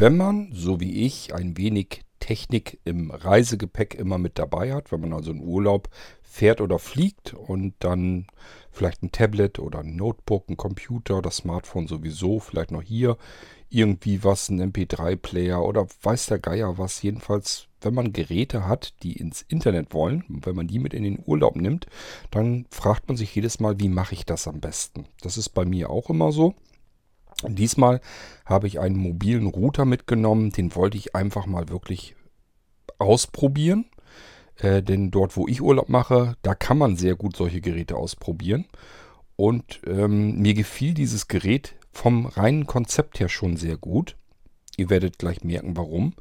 Wenn man, so wie ich, ein wenig Technik im Reisegepäck immer mit dabei hat, wenn man also in Urlaub fährt oder fliegt und dann vielleicht ein Tablet oder ein Notebook, ein Computer, das Smartphone sowieso, vielleicht noch hier irgendwie was, ein MP3-Player oder weiß der Geier was. Jedenfalls, wenn man Geräte hat, die ins Internet wollen, wenn man die mit in den Urlaub nimmt, dann fragt man sich jedes Mal, wie mache ich das am besten? Das ist bei mir auch immer so. Diesmal habe ich einen mobilen Router mitgenommen, den wollte ich einfach mal wirklich ausprobieren. Äh, denn dort, wo ich Urlaub mache, da kann man sehr gut solche Geräte ausprobieren. Und ähm, mir gefiel dieses Gerät vom reinen Konzept her schon sehr gut. Ihr werdet gleich merken, warum.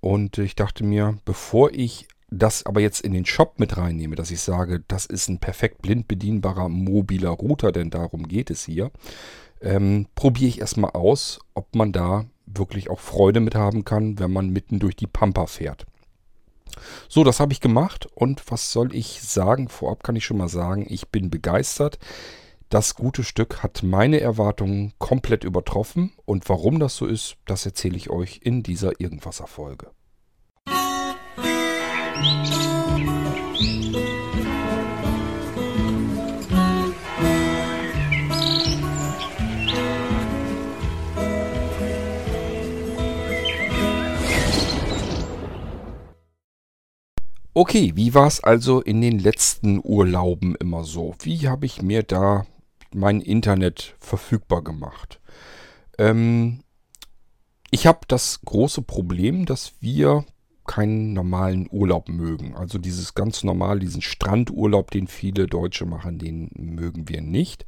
Und ich dachte mir, bevor ich das aber jetzt in den Shop mit reinnehme, dass ich sage, das ist ein perfekt blind bedienbarer mobiler Router, denn darum geht es hier, ähm, probiere ich erstmal aus, ob man da wirklich auch Freude mit haben kann, wenn man mitten durch die Pampa fährt. So, das habe ich gemacht und was soll ich sagen? Vorab kann ich schon mal sagen, ich bin begeistert. Das gute Stück hat meine Erwartungen komplett übertroffen und warum das so ist, das erzähle ich euch in dieser Irgendwasser-Folge. Okay, wie war es also in den letzten Urlauben immer so? Wie habe ich mir da mein Internet verfügbar gemacht. Ähm, ich habe das große Problem, dass wir keinen normalen Urlaub mögen. Also dieses ganz normal, diesen Strandurlaub, den viele Deutsche machen, den mögen wir nicht.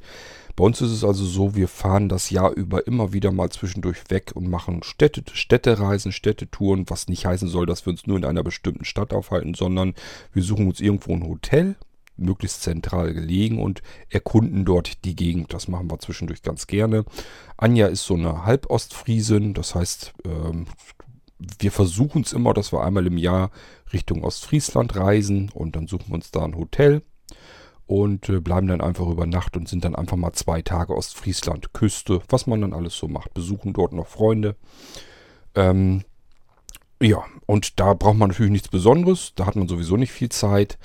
Bei uns ist es also so, wir fahren das Jahr über immer wieder mal zwischendurch weg und machen Städte, Städtereisen, Städtetouren, was nicht heißen soll, dass wir uns nur in einer bestimmten Stadt aufhalten, sondern wir suchen uns irgendwo ein Hotel möglichst zentral gelegen und erkunden dort die Gegend. Das machen wir zwischendurch ganz gerne. Anja ist so eine Halbostfriesin, das heißt, ähm, wir versuchen es immer, dass wir einmal im Jahr Richtung Ostfriesland reisen und dann suchen wir uns da ein Hotel und äh, bleiben dann einfach über Nacht und sind dann einfach mal zwei Tage Ostfriesland, Küste, was man dann alles so macht. Besuchen dort noch Freunde. Ähm, ja, und da braucht man natürlich nichts Besonderes, da hat man sowieso nicht viel Zeit.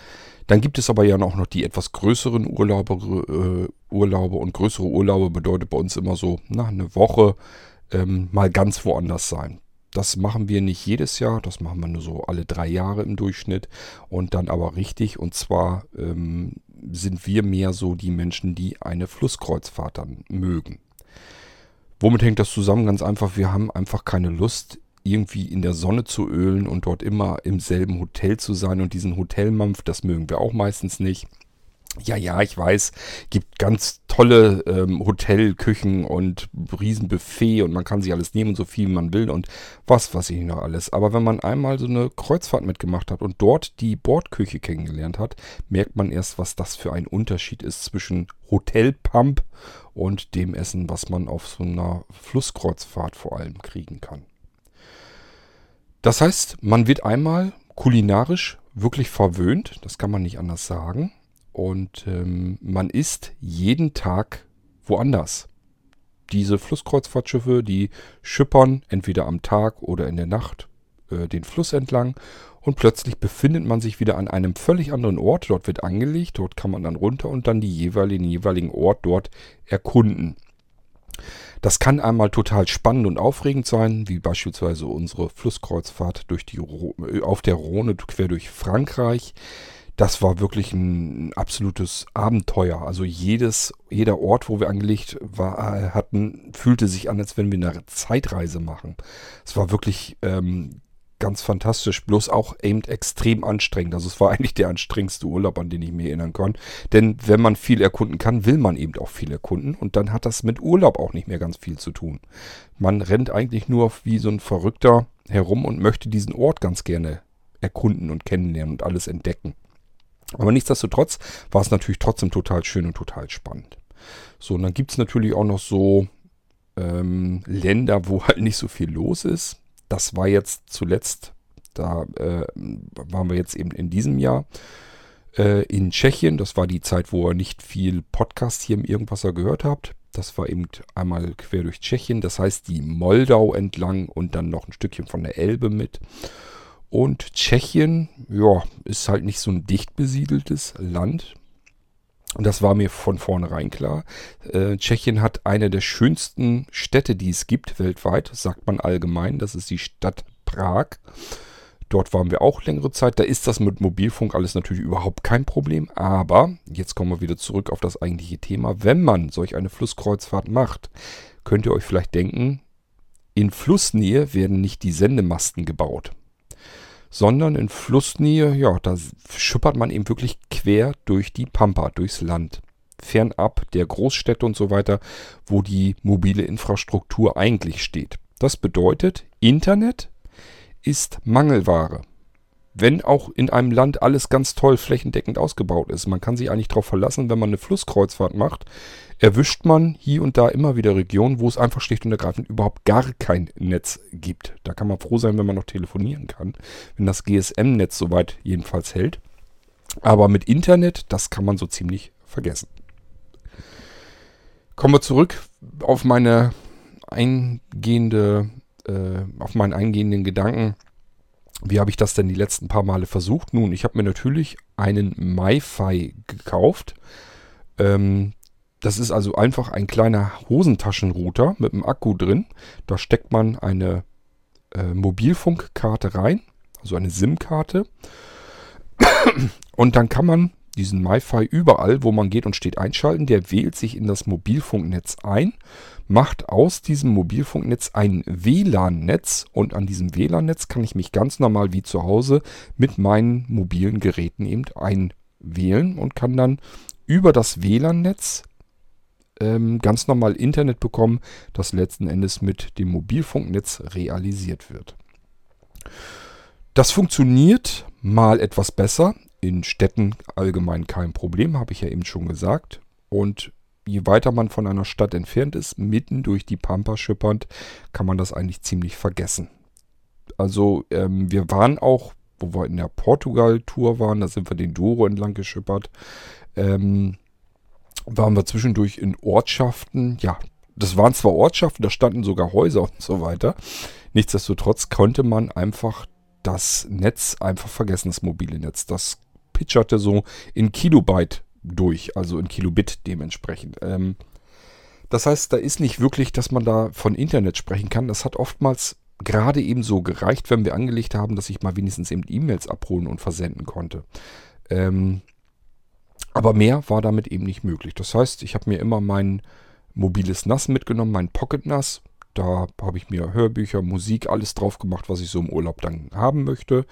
Dann gibt es aber ja auch noch die etwas größeren Urlaube, äh, Urlaube und größere Urlaube bedeutet bei uns immer so, na, eine Woche ähm, mal ganz woanders sein. Das machen wir nicht jedes Jahr, das machen wir nur so alle drei Jahre im Durchschnitt und dann aber richtig. Und zwar ähm, sind wir mehr so die Menschen, die eine Flusskreuzfahrt dann mögen. Womit hängt das zusammen? Ganz einfach, wir haben einfach keine Lust, irgendwie in der Sonne zu ölen und dort immer im selben Hotel zu sein und diesen Hotelmampf, das mögen wir auch meistens nicht. Ja, ja, ich weiß, gibt ganz tolle ähm, Hotelküchen und Riesenbuffet und man kann sich alles nehmen, so viel man will und was weiß ich noch alles. Aber wenn man einmal so eine Kreuzfahrt mitgemacht hat und dort die Bordküche kennengelernt hat, merkt man erst, was das für ein Unterschied ist zwischen Hotelpump und dem Essen, was man auf so einer Flusskreuzfahrt vor allem kriegen kann. Das heißt, man wird einmal kulinarisch wirklich verwöhnt, das kann man nicht anders sagen. Und ähm, man isst jeden Tag woanders. Diese Flusskreuzfahrtschiffe, die schippern entweder am Tag oder in der Nacht äh, den Fluss entlang und plötzlich befindet man sich wieder an einem völlig anderen Ort. Dort wird angelegt, dort kann man dann runter und dann die jeweiligen, jeweiligen Ort dort erkunden. Das kann einmal total spannend und aufregend sein, wie beispielsweise unsere Flusskreuzfahrt durch die, äh, auf der Rhone quer durch Frankreich. Das war wirklich ein absolutes Abenteuer. Also jedes, jeder Ort, wo wir angelegt war, äh, hatten, fühlte sich an, als wenn wir eine Zeitreise machen. Es war wirklich ähm, ganz fantastisch, bloß auch eben extrem anstrengend. Also es war eigentlich der anstrengendste Urlaub, an den ich mich erinnern kann. Denn wenn man viel erkunden kann, will man eben auch viel erkunden und dann hat das mit Urlaub auch nicht mehr ganz viel zu tun. Man rennt eigentlich nur wie so ein Verrückter herum und möchte diesen Ort ganz gerne erkunden und kennenlernen und alles entdecken. Aber nichtsdestotrotz war es natürlich trotzdem total schön und total spannend. So, und dann gibt es natürlich auch noch so ähm, Länder, wo halt nicht so viel los ist das war jetzt zuletzt, da äh, waren wir jetzt eben in diesem Jahr äh, in Tschechien. Das war die Zeit, wo ihr nicht viel Podcast hier im Irgendwasser gehört habt. Das war eben einmal quer durch Tschechien, das heißt die Moldau entlang und dann noch ein Stückchen von der Elbe mit. Und Tschechien, ja, ist halt nicht so ein dicht besiedeltes Land. Und das war mir von vornherein klar. Äh, Tschechien hat eine der schönsten Städte, die es gibt weltweit, sagt man allgemein. Das ist die Stadt Prag. Dort waren wir auch längere Zeit. Da ist das mit Mobilfunk alles natürlich überhaupt kein Problem. Aber, jetzt kommen wir wieder zurück auf das eigentliche Thema. Wenn man solch eine Flusskreuzfahrt macht, könnt ihr euch vielleicht denken, in Flussnähe werden nicht die Sendemasten gebaut sondern in Flussnähe, ja, da schippert man eben wirklich quer durch die Pampa, durchs Land. Fernab der Großstädte und so weiter, wo die mobile Infrastruktur eigentlich steht. Das bedeutet, Internet ist Mangelware wenn auch in einem Land alles ganz toll flächendeckend ausgebaut ist. Man kann sich eigentlich darauf verlassen, wenn man eine Flusskreuzfahrt macht, erwischt man hier und da immer wieder Regionen, wo es einfach schlicht und ergreifend überhaupt gar kein Netz gibt. Da kann man froh sein, wenn man noch telefonieren kann, wenn das GSM-Netz soweit jedenfalls hält. Aber mit Internet, das kann man so ziemlich vergessen. Kommen wir zurück auf meine eingehende, äh, auf meinen eingehenden Gedanken wie habe ich das denn die letzten paar Male versucht? Nun, ich habe mir natürlich einen MiFi gekauft. Ähm, das ist also einfach ein kleiner Hosentaschenrouter mit einem Akku drin. Da steckt man eine äh, Mobilfunkkarte rein, also eine SIM-Karte. Und dann kann man diesen MiFi überall, wo man geht und steht, einschalten. Der wählt sich in das Mobilfunknetz ein macht aus diesem Mobilfunknetz ein WLAN-Netz und an diesem WLAN-Netz kann ich mich ganz normal wie zu Hause mit meinen mobilen Geräten eben einwählen und kann dann über das WLAN-Netz ähm, ganz normal Internet bekommen, das letzten Endes mit dem Mobilfunknetz realisiert wird. Das funktioniert mal etwas besser. In Städten allgemein kein Problem, habe ich ja eben schon gesagt. Und je weiter man von einer Stadt entfernt ist, mitten durch die Pampa schippernd, kann man das eigentlich ziemlich vergessen. Also ähm, wir waren auch, wo wir in der Portugal-Tour waren, da sind wir den Douro entlang geschippert, ähm, waren wir zwischendurch in Ortschaften, ja, das waren zwar Ortschaften, da standen sogar Häuser und so weiter. Nichtsdestotrotz konnte man einfach das Netz einfach vergessen, das mobile Netz. Das pitcherte so in Kilobyte durch, also in Kilobit dementsprechend. Ähm, das heißt, da ist nicht wirklich, dass man da von Internet sprechen kann. Das hat oftmals gerade eben so gereicht, wenn wir angelegt haben, dass ich mal wenigstens eben E-Mails abholen und versenden konnte. Ähm, aber mehr war damit eben nicht möglich. Das heißt, ich habe mir immer mein mobiles NAS mitgenommen, mein Pocket NAS, da habe ich mir Hörbücher, Musik, alles drauf gemacht, was ich so im Urlaub dann haben möchte.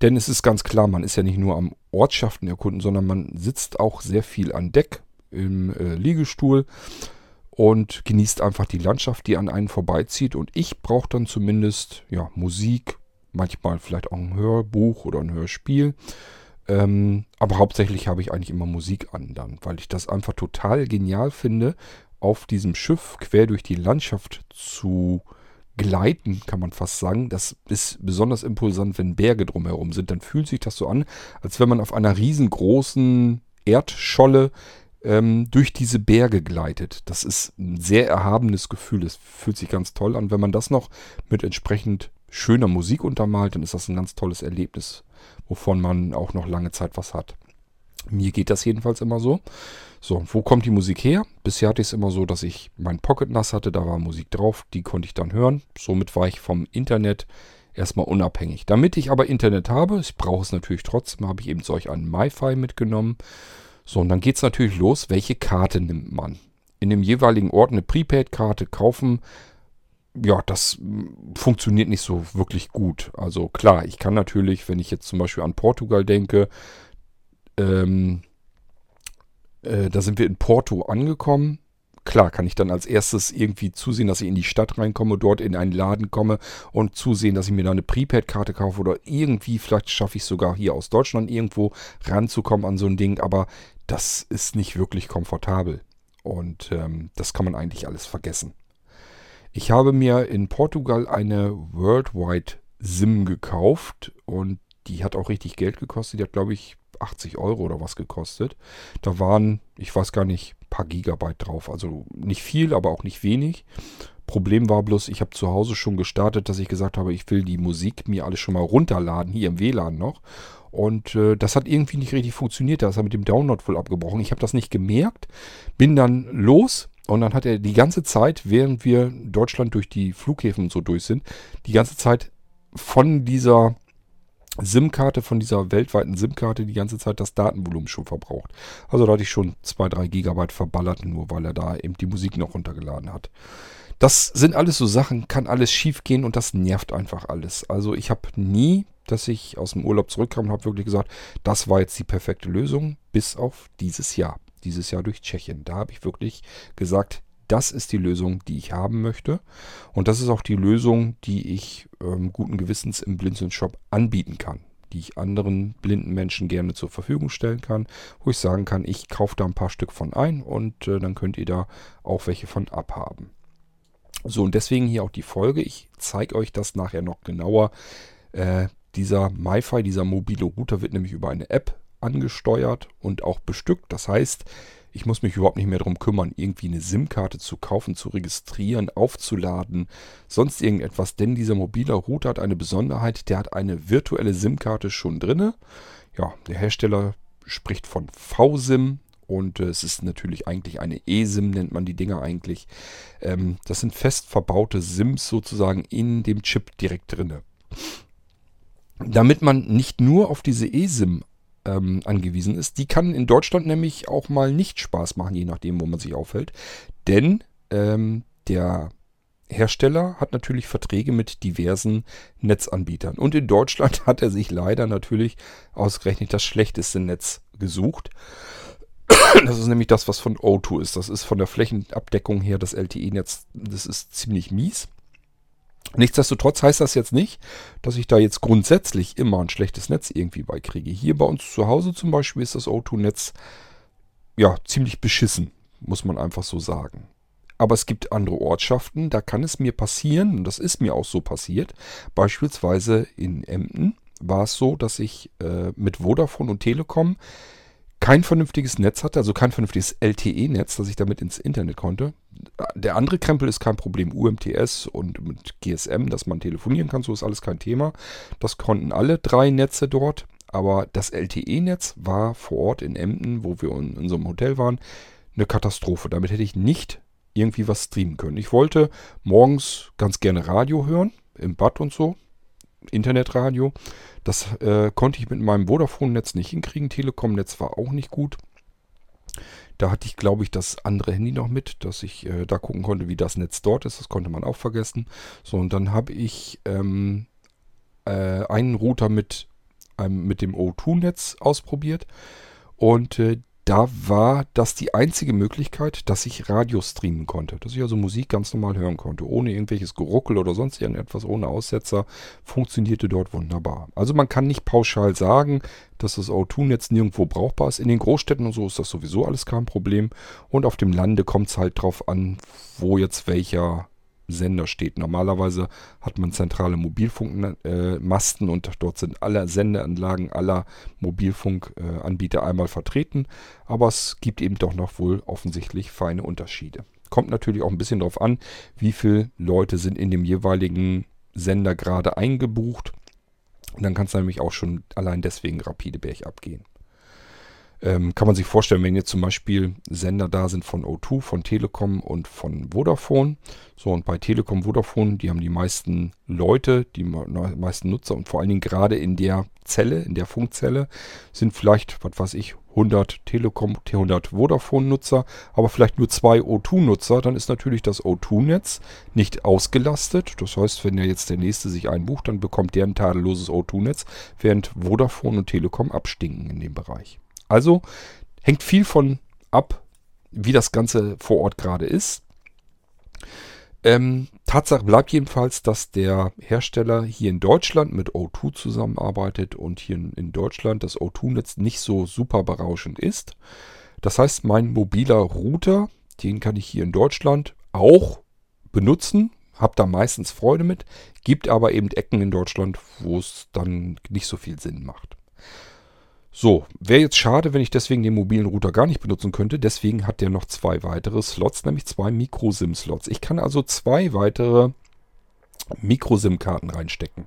Denn es ist ganz klar, man ist ja nicht nur am Ortschaften erkunden, sondern man sitzt auch sehr viel an Deck im äh, Liegestuhl und genießt einfach die Landschaft, die an einen vorbeizieht. Und ich brauche dann zumindest ja, Musik, manchmal vielleicht auch ein Hörbuch oder ein Hörspiel. Ähm, aber hauptsächlich habe ich eigentlich immer Musik an dann, weil ich das einfach total genial finde, auf diesem Schiff quer durch die Landschaft zu gleiten, kann man fast sagen. Das ist besonders impulsant, wenn Berge drumherum sind. Dann fühlt sich das so an, als wenn man auf einer riesengroßen Erdscholle ähm, durch diese Berge gleitet. Das ist ein sehr erhabenes Gefühl. Es fühlt sich ganz toll an. Wenn man das noch mit entsprechend schöner Musik untermalt, dann ist das ein ganz tolles Erlebnis, wovon man auch noch lange Zeit was hat. Mir geht das jedenfalls immer so. So, wo kommt die Musik her? Bisher hatte ich es immer so, dass ich mein Pocket NAS hatte, da war Musik drauf, die konnte ich dann hören. Somit war ich vom Internet erstmal unabhängig. Damit ich aber Internet habe, ich brauche es natürlich trotzdem, habe ich eben solch einen MiFi mitgenommen. So, und dann geht es natürlich los, welche Karte nimmt man? In dem jeweiligen Ort eine Prepaid-Karte kaufen, ja, das funktioniert nicht so wirklich gut. Also klar, ich kann natürlich, wenn ich jetzt zum Beispiel an Portugal denke, ähm, äh, da sind wir in Porto angekommen. Klar, kann ich dann als erstes irgendwie zusehen, dass ich in die Stadt reinkomme, dort in einen Laden komme und zusehen, dass ich mir da eine Prepaid-Karte kaufe oder irgendwie, vielleicht schaffe ich sogar hier aus Deutschland irgendwo ranzukommen an so ein Ding, aber das ist nicht wirklich komfortabel. Und ähm, das kann man eigentlich alles vergessen. Ich habe mir in Portugal eine Worldwide SIM gekauft und die hat auch richtig Geld gekostet. Die hat, glaube ich, 80 Euro oder was gekostet. Da waren, ich weiß gar nicht, ein paar Gigabyte drauf. Also nicht viel, aber auch nicht wenig. Problem war bloß, ich habe zu Hause schon gestartet, dass ich gesagt habe, ich will die Musik mir alles schon mal runterladen, hier im WLAN noch. Und äh, das hat irgendwie nicht richtig funktioniert. Da ist er mit dem Download wohl abgebrochen. Ich habe das nicht gemerkt. Bin dann los und dann hat er die ganze Zeit, während wir Deutschland durch die Flughäfen so durch sind, die ganze Zeit von dieser SIM-Karte, von dieser weltweiten SIM-Karte die ganze Zeit das Datenvolumen schon verbraucht. Also da hatte ich schon 2-3 Gigabyte verballert, nur weil er da eben die Musik noch runtergeladen hat. Das sind alles so Sachen, kann alles schief gehen und das nervt einfach alles. Also ich habe nie, dass ich aus dem Urlaub zurückkam und habe wirklich gesagt, das war jetzt die perfekte Lösung, bis auf dieses Jahr. Dieses Jahr durch Tschechien. Da habe ich wirklich gesagt, das ist die Lösung, die ich haben möchte. Und das ist auch die Lösung, die ich ähm, guten Gewissens im Blinzeln-Shop anbieten kann. Die ich anderen blinden Menschen gerne zur Verfügung stellen kann. Wo ich sagen kann, ich kaufe da ein paar Stück von ein und äh, dann könnt ihr da auch welche von abhaben. So, und deswegen hier auch die Folge. Ich zeige euch das nachher noch genauer. Äh, dieser MiFi, dieser mobile Router wird nämlich über eine App angesteuert und auch bestückt. Das heißt, ich muss mich überhaupt nicht mehr darum kümmern, irgendwie eine SIM-Karte zu kaufen, zu registrieren, aufzuladen, sonst irgendetwas. Denn dieser mobile Router hat eine Besonderheit, der hat eine virtuelle SIM-Karte schon drinne. Ja, der Hersteller spricht von VSIM und äh, es ist natürlich eigentlich eine eSIM, nennt man die Dinger eigentlich. Ähm, das sind fest verbaute SIMs sozusagen in dem Chip direkt drinne. Damit man nicht nur auf diese eSIM ähm, angewiesen ist. Die kann in Deutschland nämlich auch mal nicht Spaß machen, je nachdem, wo man sich aufhält. Denn ähm, der Hersteller hat natürlich Verträge mit diversen Netzanbietern. Und in Deutschland hat er sich leider natürlich ausgerechnet das schlechteste Netz gesucht. Das ist nämlich das, was von O2 ist. Das ist von der Flächenabdeckung her das LTE-Netz. Das ist ziemlich mies. Nichtsdestotrotz heißt das jetzt nicht, dass ich da jetzt grundsätzlich immer ein schlechtes Netz irgendwie beikriege. Hier bei uns zu Hause zum Beispiel ist das O2-Netz ja ziemlich beschissen, muss man einfach so sagen. Aber es gibt andere Ortschaften, da kann es mir passieren, und das ist mir auch so passiert. Beispielsweise in Emden war es so, dass ich äh, mit Vodafone und Telekom kein vernünftiges Netz hatte, also kein vernünftiges LTE-Netz, dass ich damit ins Internet konnte. Der andere Krempel ist kein Problem. UMTS und mit GSM, dass man telefonieren kann, so ist alles kein Thema. Das konnten alle drei Netze dort. Aber das LTE-Netz war vor Ort in Emden, wo wir in unserem Hotel waren, eine Katastrophe. Damit hätte ich nicht irgendwie was streamen können. Ich wollte morgens ganz gerne Radio hören, im Bad und so. Internetradio. Das äh, konnte ich mit meinem Vodafone-Netz nicht hinkriegen. Telekom-Netz war auch nicht gut. Da hatte ich, glaube ich, das andere Handy noch mit, dass ich äh, da gucken konnte, wie das Netz dort ist. Das konnte man auch vergessen. So, und dann habe ich ähm, äh, einen Router mit, ähm, mit dem O2-Netz ausprobiert. Und äh, da war das die einzige Möglichkeit, dass ich Radio streamen konnte. Dass ich also Musik ganz normal hören konnte. Ohne irgendwelches Geruckel oder sonst irgendetwas, ohne Aussetzer. Funktionierte dort wunderbar. Also man kann nicht pauschal sagen, dass das O2-Netz nirgendwo brauchbar ist. In den Großstädten und so ist das sowieso alles kein Problem. Und auf dem Lande kommt es halt drauf an, wo jetzt welcher Sender steht. Normalerweise hat man zentrale Mobilfunkmasten und dort sind alle Sendeanlagen aller Mobilfunkanbieter einmal vertreten. Aber es gibt eben doch noch wohl offensichtlich feine Unterschiede. Kommt natürlich auch ein bisschen darauf an, wie viele Leute sind in dem jeweiligen Sender gerade eingebucht. Und dann kann es nämlich auch schon allein deswegen rapide bergab gehen. Ähm, kann man sich vorstellen, wenn jetzt zum Beispiel Sender da sind von O2, von Telekom und von Vodafone. So, und bei Telekom, Vodafone, die haben die meisten Leute, die meisten Nutzer und vor allen Dingen gerade in der Zelle, in der Funkzelle, sind vielleicht, was weiß ich, 100 Telekom, 100 Vodafone-Nutzer, aber vielleicht nur zwei O2-Nutzer, dann ist natürlich das O2-Netz nicht ausgelastet. Das heißt, wenn ja jetzt der nächste sich einbucht, dann bekommt der ein tadelloses O2-Netz, während Vodafone und Telekom abstinken in dem Bereich. Also hängt viel von ab, wie das Ganze vor Ort gerade ist. Ähm, Tatsache bleibt jedenfalls, dass der Hersteller hier in Deutschland mit O2 zusammenarbeitet und hier in Deutschland das O2-Netz nicht so super berauschend ist. Das heißt, mein mobiler Router, den kann ich hier in Deutschland auch benutzen, habe da meistens Freude mit, gibt aber eben Ecken in Deutschland, wo es dann nicht so viel Sinn macht. So, wäre jetzt schade, wenn ich deswegen den mobilen Router gar nicht benutzen könnte. Deswegen hat der noch zwei weitere Slots, nämlich zwei Micro-SIM-Slots. Ich kann also zwei weitere Micro-SIM-Karten reinstecken.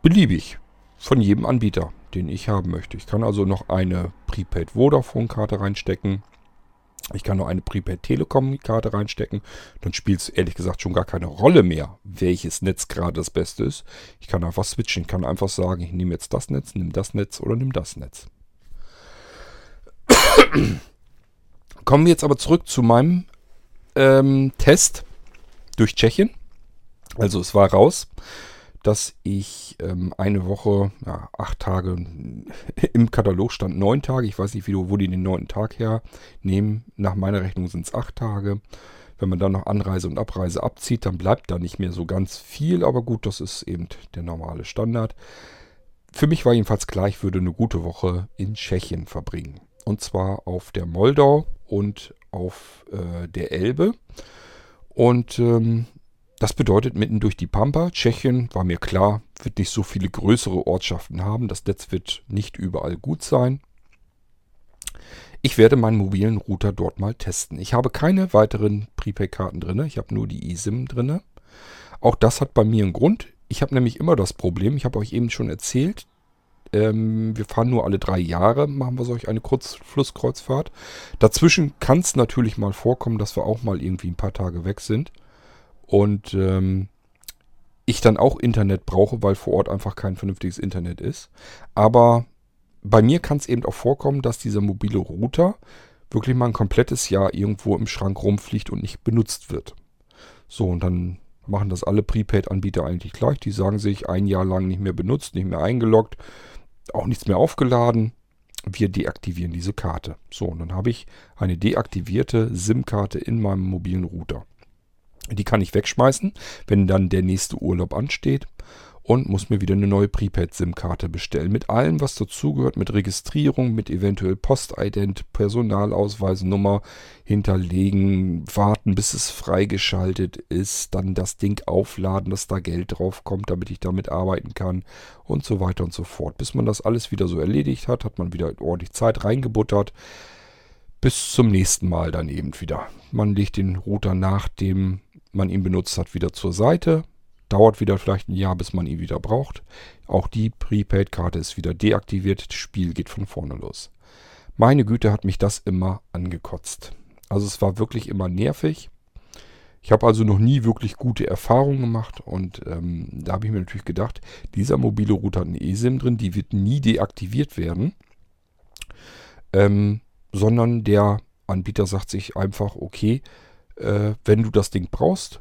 Beliebig. Von jedem Anbieter, den ich haben möchte. Ich kann also noch eine Prepaid Vodafone-Karte reinstecken. Ich kann noch eine Prepaid Telekom-Karte reinstecken. Dann spielt es ehrlich gesagt schon gar keine Rolle mehr, welches Netz gerade das Beste ist. Ich kann einfach switchen. Ich kann einfach sagen, ich nehme jetzt das Netz, nehme das Netz oder nehme das Netz. Kommen wir jetzt aber zurück zu meinem ähm, Test durch Tschechien. Also es war raus dass ich ähm, eine Woche, ja, acht Tage, im Katalog stand neun Tage. Ich weiß nicht, wie, wo die den neunten Tag hernehmen. Nach meiner Rechnung sind es acht Tage. Wenn man dann noch Anreise und Abreise abzieht, dann bleibt da nicht mehr so ganz viel. Aber gut, das ist eben der normale Standard. Für mich war jedenfalls klar, ich würde eine gute Woche in Tschechien verbringen. Und zwar auf der Moldau und auf äh, der Elbe. Und ähm, das bedeutet mitten durch die Pampa. Tschechien, war mir klar, wird nicht so viele größere Ortschaften haben. Das Netz wird nicht überall gut sein. Ich werde meinen mobilen Router dort mal testen. Ich habe keine weiteren Prepaid-Karten drin. Ich habe nur die eSIM drin. Auch das hat bei mir einen Grund. Ich habe nämlich immer das Problem, ich habe euch eben schon erzählt, ähm, wir fahren nur alle drei Jahre, machen wir solch eine Kurzflusskreuzfahrt. Dazwischen kann es natürlich mal vorkommen, dass wir auch mal irgendwie ein paar Tage weg sind und ähm, ich dann auch Internet brauche, weil vor Ort einfach kein vernünftiges Internet ist. Aber bei mir kann es eben auch vorkommen, dass dieser mobile Router wirklich mal ein komplettes Jahr irgendwo im Schrank rumfliegt und nicht benutzt wird. So, und dann machen das alle Prepaid-Anbieter eigentlich gleich. Die sagen sich ein Jahr lang nicht mehr benutzt, nicht mehr eingeloggt, auch nichts mehr aufgeladen. Wir deaktivieren diese Karte. So, und dann habe ich eine deaktivierte SIM-Karte in meinem mobilen Router. Die kann ich wegschmeißen, wenn dann der nächste Urlaub ansteht und muss mir wieder eine neue Prepaid-SIM-Karte bestellen. Mit allem, was dazugehört, mit Registrierung, mit eventuell Postident, Personalausweisnummer hinterlegen, warten, bis es freigeschaltet ist, dann das Ding aufladen, dass da Geld drauf kommt, damit ich damit arbeiten kann und so weiter und so fort. Bis man das alles wieder so erledigt hat, hat man wieder ordentlich Zeit reingebuttert. Bis zum nächsten Mal dann eben wieder. Man legt den Router nach dem man ihn benutzt hat, wieder zur Seite. Dauert wieder vielleicht ein Jahr, bis man ihn wieder braucht. Auch die Prepaid-Karte ist wieder deaktiviert. Das Spiel geht von vorne los. Meine Güte hat mich das immer angekotzt. Also es war wirklich immer nervig. Ich habe also noch nie wirklich gute Erfahrungen gemacht und ähm, da habe ich mir natürlich gedacht, dieser mobile Router hat eine eSIM drin, die wird nie deaktiviert werden, ähm, sondern der Anbieter sagt sich einfach, okay, äh, wenn du das Ding brauchst,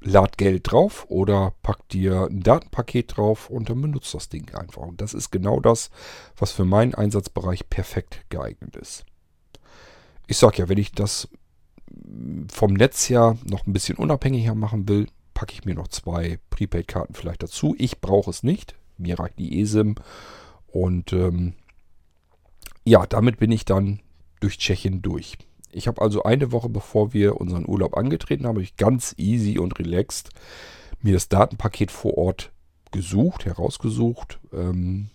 lad Geld drauf oder pack dir ein Datenpaket drauf und dann benutzt das Ding einfach. Und das ist genau das, was für meinen Einsatzbereich perfekt geeignet ist. Ich sag ja, wenn ich das vom Netz her noch ein bisschen unabhängiger machen will, packe ich mir noch zwei Prepaid-Karten vielleicht dazu. Ich brauche es nicht. Mir reicht die eSIM. Und ähm, ja, damit bin ich dann durch Tschechien durch. Ich habe also eine Woche bevor wir unseren Urlaub angetreten haben, ich ganz easy und relaxed mir das Datenpaket vor Ort gesucht, herausgesucht. Ähm,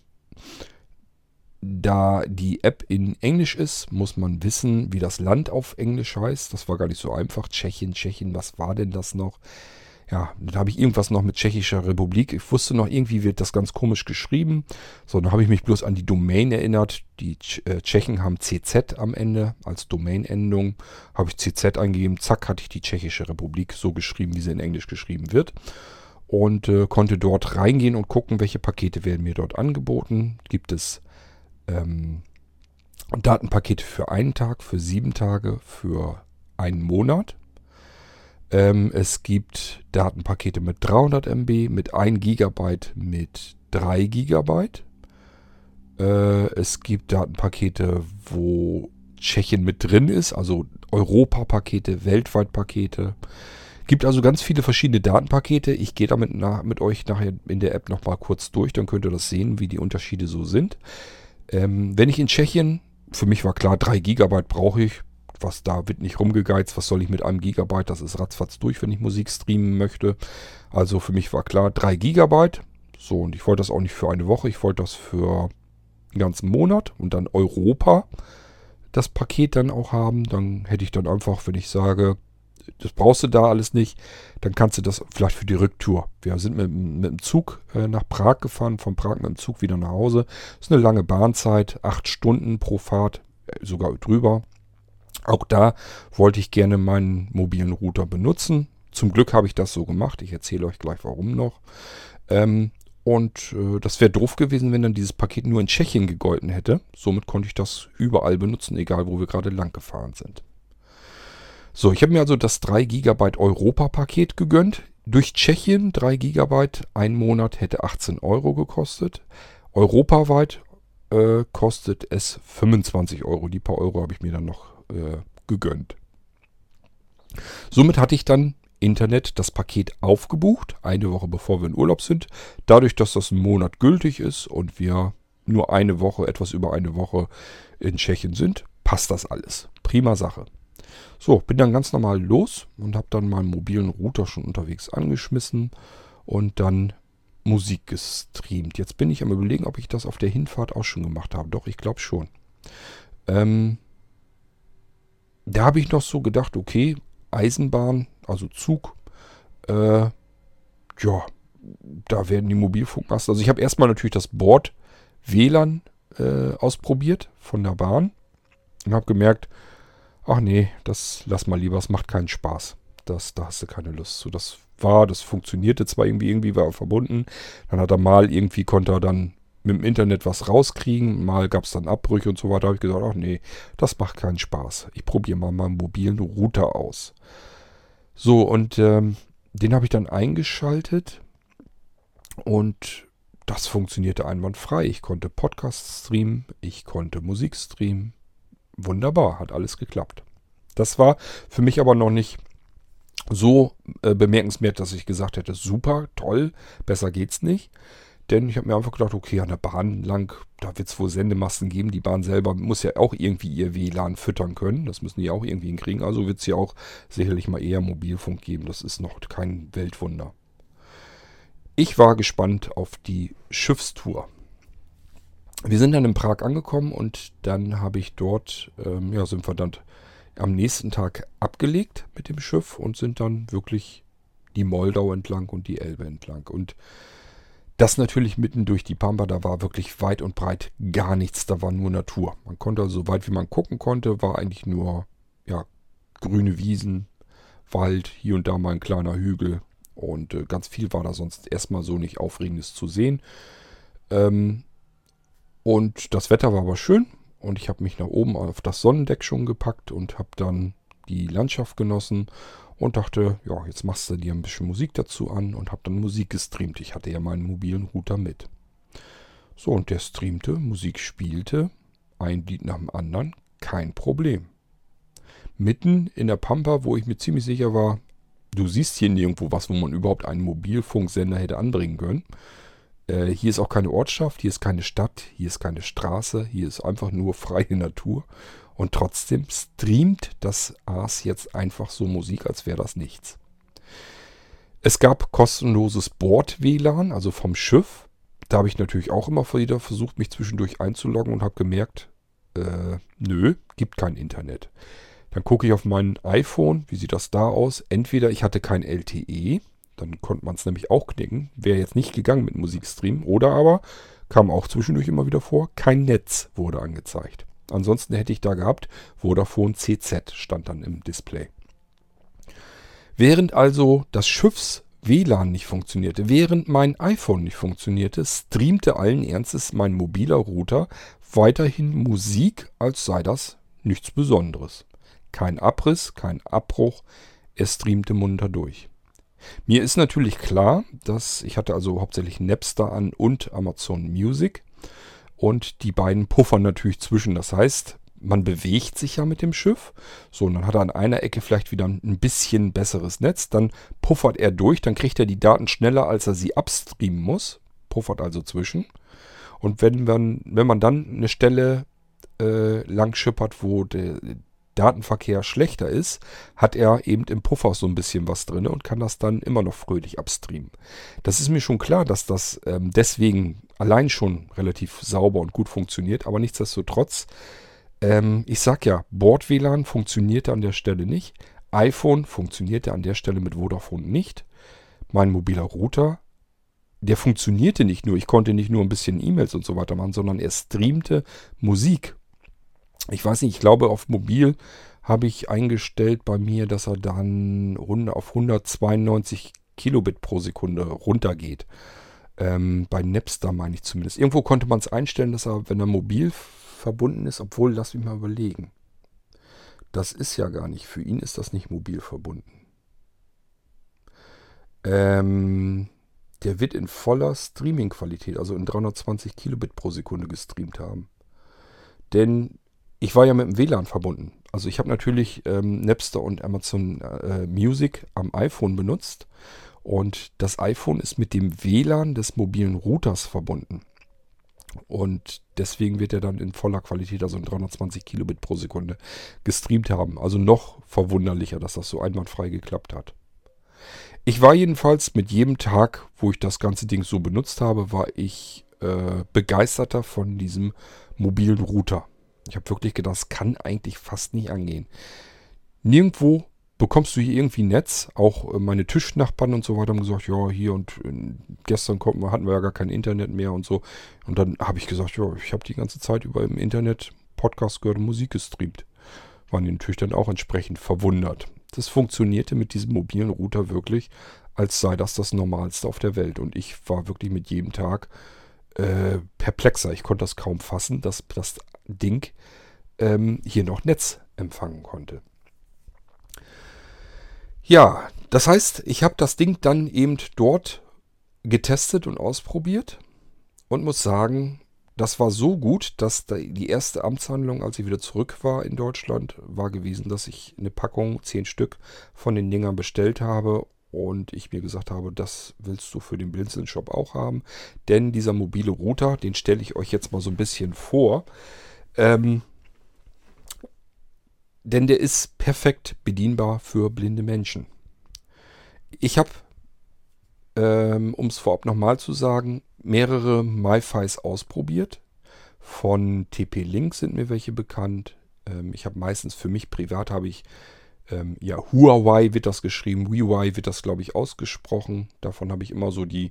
da die App in Englisch ist, muss man wissen, wie das Land auf Englisch heißt. Das war gar nicht so einfach. Tschechien, Tschechien, was war denn das noch? Ja, dann habe ich irgendwas noch mit Tschechischer Republik. Ich wusste noch, irgendwie wird das ganz komisch geschrieben. So, dann habe ich mich bloß an die Domain erinnert. Die äh, Tschechen haben CZ am Ende als Domain-Endung. Habe ich CZ eingegeben, zack, hatte ich die Tschechische Republik so geschrieben, wie sie in Englisch geschrieben wird. Und äh, konnte dort reingehen und gucken, welche Pakete werden mir dort angeboten. Gibt es ähm, Datenpakete für einen Tag, für sieben Tage, für einen Monat. Ähm, es gibt Datenpakete mit 300 MB, mit 1 GB, mit 3 GB. Äh, es gibt Datenpakete, wo Tschechien mit drin ist, also Europa-Pakete, Weltweit-Pakete. Gibt also ganz viele verschiedene Datenpakete. Ich gehe damit nach, mit euch nachher in der App nochmal kurz durch, dann könnt ihr das sehen, wie die Unterschiede so sind. Ähm, wenn ich in Tschechien, für mich war klar, 3 GB brauche ich, was da wird nicht rumgegeizt, was soll ich mit einem Gigabyte, das ist ratzfatz durch, wenn ich Musik streamen möchte. Also für mich war klar, 3 Gigabyte. So, und ich wollte das auch nicht für eine Woche, ich wollte das für einen ganzen Monat und dann Europa das Paket dann auch haben, dann hätte ich dann einfach, wenn ich sage, das brauchst du da alles nicht, dann kannst du das vielleicht für die Rücktour. Wir sind mit, mit dem Zug äh, nach Prag gefahren, von Prag mit dem Zug wieder nach Hause. Das ist eine lange Bahnzeit, acht Stunden pro Fahrt, äh, sogar drüber. Auch da wollte ich gerne meinen mobilen Router benutzen. Zum Glück habe ich das so gemacht. Ich erzähle euch gleich warum noch. Ähm, und äh, das wäre doof gewesen, wenn dann dieses Paket nur in Tschechien gegolten hätte. Somit konnte ich das überall benutzen, egal wo wir gerade lang gefahren sind. So, ich habe mir also das 3 GB Europa-Paket gegönnt. Durch Tschechien 3 GB, ein Monat hätte 18 Euro gekostet. Europaweit äh, kostet es 25 Euro. Die paar Euro habe ich mir dann noch äh, gegönnt. Somit hatte ich dann Internet das Paket aufgebucht, eine Woche bevor wir in Urlaub sind. Dadurch, dass das ein Monat gültig ist und wir nur eine Woche, etwas über eine Woche in Tschechien sind, passt das alles. Prima Sache. So, bin dann ganz normal los und habe dann meinen mobilen Router schon unterwegs angeschmissen und dann Musik gestreamt. Jetzt bin ich am überlegen, ob ich das auf der Hinfahrt auch schon gemacht habe. Doch, ich glaube schon. Ähm, da habe ich noch so gedacht, okay, Eisenbahn, also Zug, äh, ja, da werden die Mobilfunkmasten. Also ich habe erstmal natürlich das Board WLAN äh, ausprobiert von der Bahn und habe gemerkt, ach nee, das lass mal lieber, es macht keinen Spaß. Das, da hast du keine Lust zu. Das war, das funktionierte zwar irgendwie, irgendwie war er verbunden. Dann hat er mal irgendwie, konnte er dann mit dem Internet was rauskriegen. Mal gab es dann Abbrüche und so weiter. Da habe ich gesagt, ach nee, das macht keinen Spaß. Ich probiere mal meinen mobilen Router aus. So, und ähm, den habe ich dann eingeschaltet und das funktionierte einwandfrei. Ich konnte Podcast streamen, ich konnte Musik streamen. Wunderbar, hat alles geklappt. Das war für mich aber noch nicht so äh, bemerkenswert, dass ich gesagt hätte, super, toll, besser geht's nicht. Denn ich habe mir einfach gedacht, okay, an der Bahn lang, da wird es wohl Sendemasten geben. Die Bahn selber muss ja auch irgendwie ihr WLAN füttern können. Das müssen die auch irgendwie hinkriegen. Also wird es ja auch sicherlich mal eher Mobilfunk geben. Das ist noch kein Weltwunder. Ich war gespannt auf die Schiffstour. Wir sind dann in Prag angekommen und dann habe ich dort, ähm, ja, sind wir dann am nächsten Tag abgelegt mit dem Schiff und sind dann wirklich die Moldau entlang und die Elbe entlang. Und das natürlich mitten durch die Pampa, da war wirklich weit und breit gar nichts, da war nur Natur. Man konnte so weit wie man gucken konnte, war eigentlich nur ja, grüne Wiesen, Wald, hier und da mal ein kleiner Hügel und äh, ganz viel war da sonst erstmal so nicht Aufregendes zu sehen. Ähm, und das Wetter war aber schön und ich habe mich nach oben auf das Sonnendeck schon gepackt und habe dann die Landschaft genossen und dachte, ja, jetzt machst du dir ein bisschen Musik dazu an und habe dann Musik gestreamt. Ich hatte ja meinen mobilen Router mit. So, und der streamte, Musik spielte, ein Lied nach dem anderen, kein Problem. Mitten in der Pampa, wo ich mir ziemlich sicher war, du siehst hier nirgendwo was, wo man überhaupt einen Mobilfunksender hätte anbringen können. Äh, hier ist auch keine Ortschaft, hier ist keine Stadt, hier ist keine Straße, hier ist einfach nur freie Natur. Und trotzdem streamt das Aas jetzt einfach so Musik, als wäre das nichts. Es gab kostenloses Bord-WLAN, also vom Schiff. Da habe ich natürlich auch immer wieder versucht, mich zwischendurch einzuloggen und habe gemerkt, äh, nö, gibt kein Internet. Dann gucke ich auf mein iPhone, wie sieht das da aus? Entweder ich hatte kein LTE, dann konnte man es nämlich auch knicken, wäre jetzt nicht gegangen mit Musikstream, oder aber kam auch zwischendurch immer wieder vor, kein Netz wurde angezeigt. Ansonsten hätte ich da gehabt, Vodafone CZ stand dann im Display. Während also das Schiffs WLAN nicht funktionierte, während mein iPhone nicht funktionierte, streamte allen Ernstes mein mobiler Router weiterhin Musik, als sei das nichts Besonderes. Kein Abriss, kein Abbruch, er streamte munter durch. Mir ist natürlich klar, dass ich hatte also hauptsächlich Napster an und Amazon Music und die beiden puffern natürlich zwischen. Das heißt, man bewegt sich ja mit dem Schiff. So, und dann hat er an einer Ecke vielleicht wieder ein bisschen besseres Netz. Dann puffert er durch, dann kriegt er die Daten schneller, als er sie upstreamen muss. Puffert also zwischen. Und wenn man, wenn man dann eine Stelle äh, lang schippert, wo de, Datenverkehr schlechter ist, hat er eben im Puffer so ein bisschen was drin und kann das dann immer noch fröhlich abstreamen. Das ist mir schon klar, dass das ähm, deswegen allein schon relativ sauber und gut funktioniert, aber nichtsdestotrotz, ähm, ich sag ja, Bord-WLAN funktionierte an der Stelle nicht, iPhone funktionierte an der Stelle mit Vodafone nicht, mein mobiler Router der funktionierte nicht nur. Ich konnte nicht nur ein bisschen E-Mails und so weiter machen, sondern er streamte Musik. Ich weiß nicht, ich glaube auf mobil habe ich eingestellt bei mir, dass er dann auf 192 Kilobit pro Sekunde runtergeht. Ähm, bei Napster meine ich zumindest. Irgendwo konnte man es einstellen, dass er, wenn er mobil verbunden ist, obwohl, lass mich mal überlegen. Das ist ja gar nicht, für ihn ist das nicht mobil verbunden. Ähm, der wird in voller Streaming-Qualität, also in 320 Kilobit pro Sekunde gestreamt haben. Denn ich war ja mit dem WLAN verbunden. Also ich habe natürlich ähm, Napster und Amazon äh, Music am iPhone benutzt. Und das iPhone ist mit dem WLAN des mobilen Routers verbunden. Und deswegen wird er dann in voller Qualität, also in 320 Kilobit pro Sekunde, gestreamt haben. Also noch verwunderlicher, dass das so einwandfrei geklappt hat. Ich war jedenfalls mit jedem Tag, wo ich das ganze Ding so benutzt habe, war ich äh, begeisterter von diesem mobilen Router. Ich habe wirklich gedacht, das kann eigentlich fast nicht angehen. Nirgendwo bekommst du hier irgendwie Netz. Auch äh, meine Tischnachbarn und so weiter haben gesagt, ja, hier und äh, gestern konnten, hatten wir ja gar kein Internet mehr und so. Und dann habe ich gesagt, ja, ich habe die ganze Zeit über im Internet Podcast gehört und Musik gestreamt. Waren die natürlich dann auch entsprechend verwundert. Das funktionierte mit diesem mobilen Router wirklich, als sei das das Normalste auf der Welt. Und ich war wirklich mit jedem Tag äh, perplexer. Ich konnte das kaum fassen, dass das Ding ähm, hier noch Netz empfangen konnte. Ja, das heißt, ich habe das Ding dann eben dort getestet und ausprobiert und muss sagen, das war so gut, dass die erste Amtshandlung, als ich wieder zurück war in Deutschland, war gewesen, dass ich eine Packung, zehn Stück von den Dingern bestellt habe und ich mir gesagt habe, das willst du für den Blinzeln-Shop auch haben. Denn dieser mobile Router, den stelle ich euch jetzt mal so ein bisschen vor. Ähm, denn der ist perfekt bedienbar für blinde Menschen. Ich habe, ähm, um es vorab nochmal zu sagen, mehrere MiFis ausprobiert. Von TP-Link sind mir welche bekannt. Ähm, ich habe meistens für mich privat habe ich ähm, ja Huawei wird das geschrieben, Huawei wird das glaube ich ausgesprochen. Davon habe ich immer so die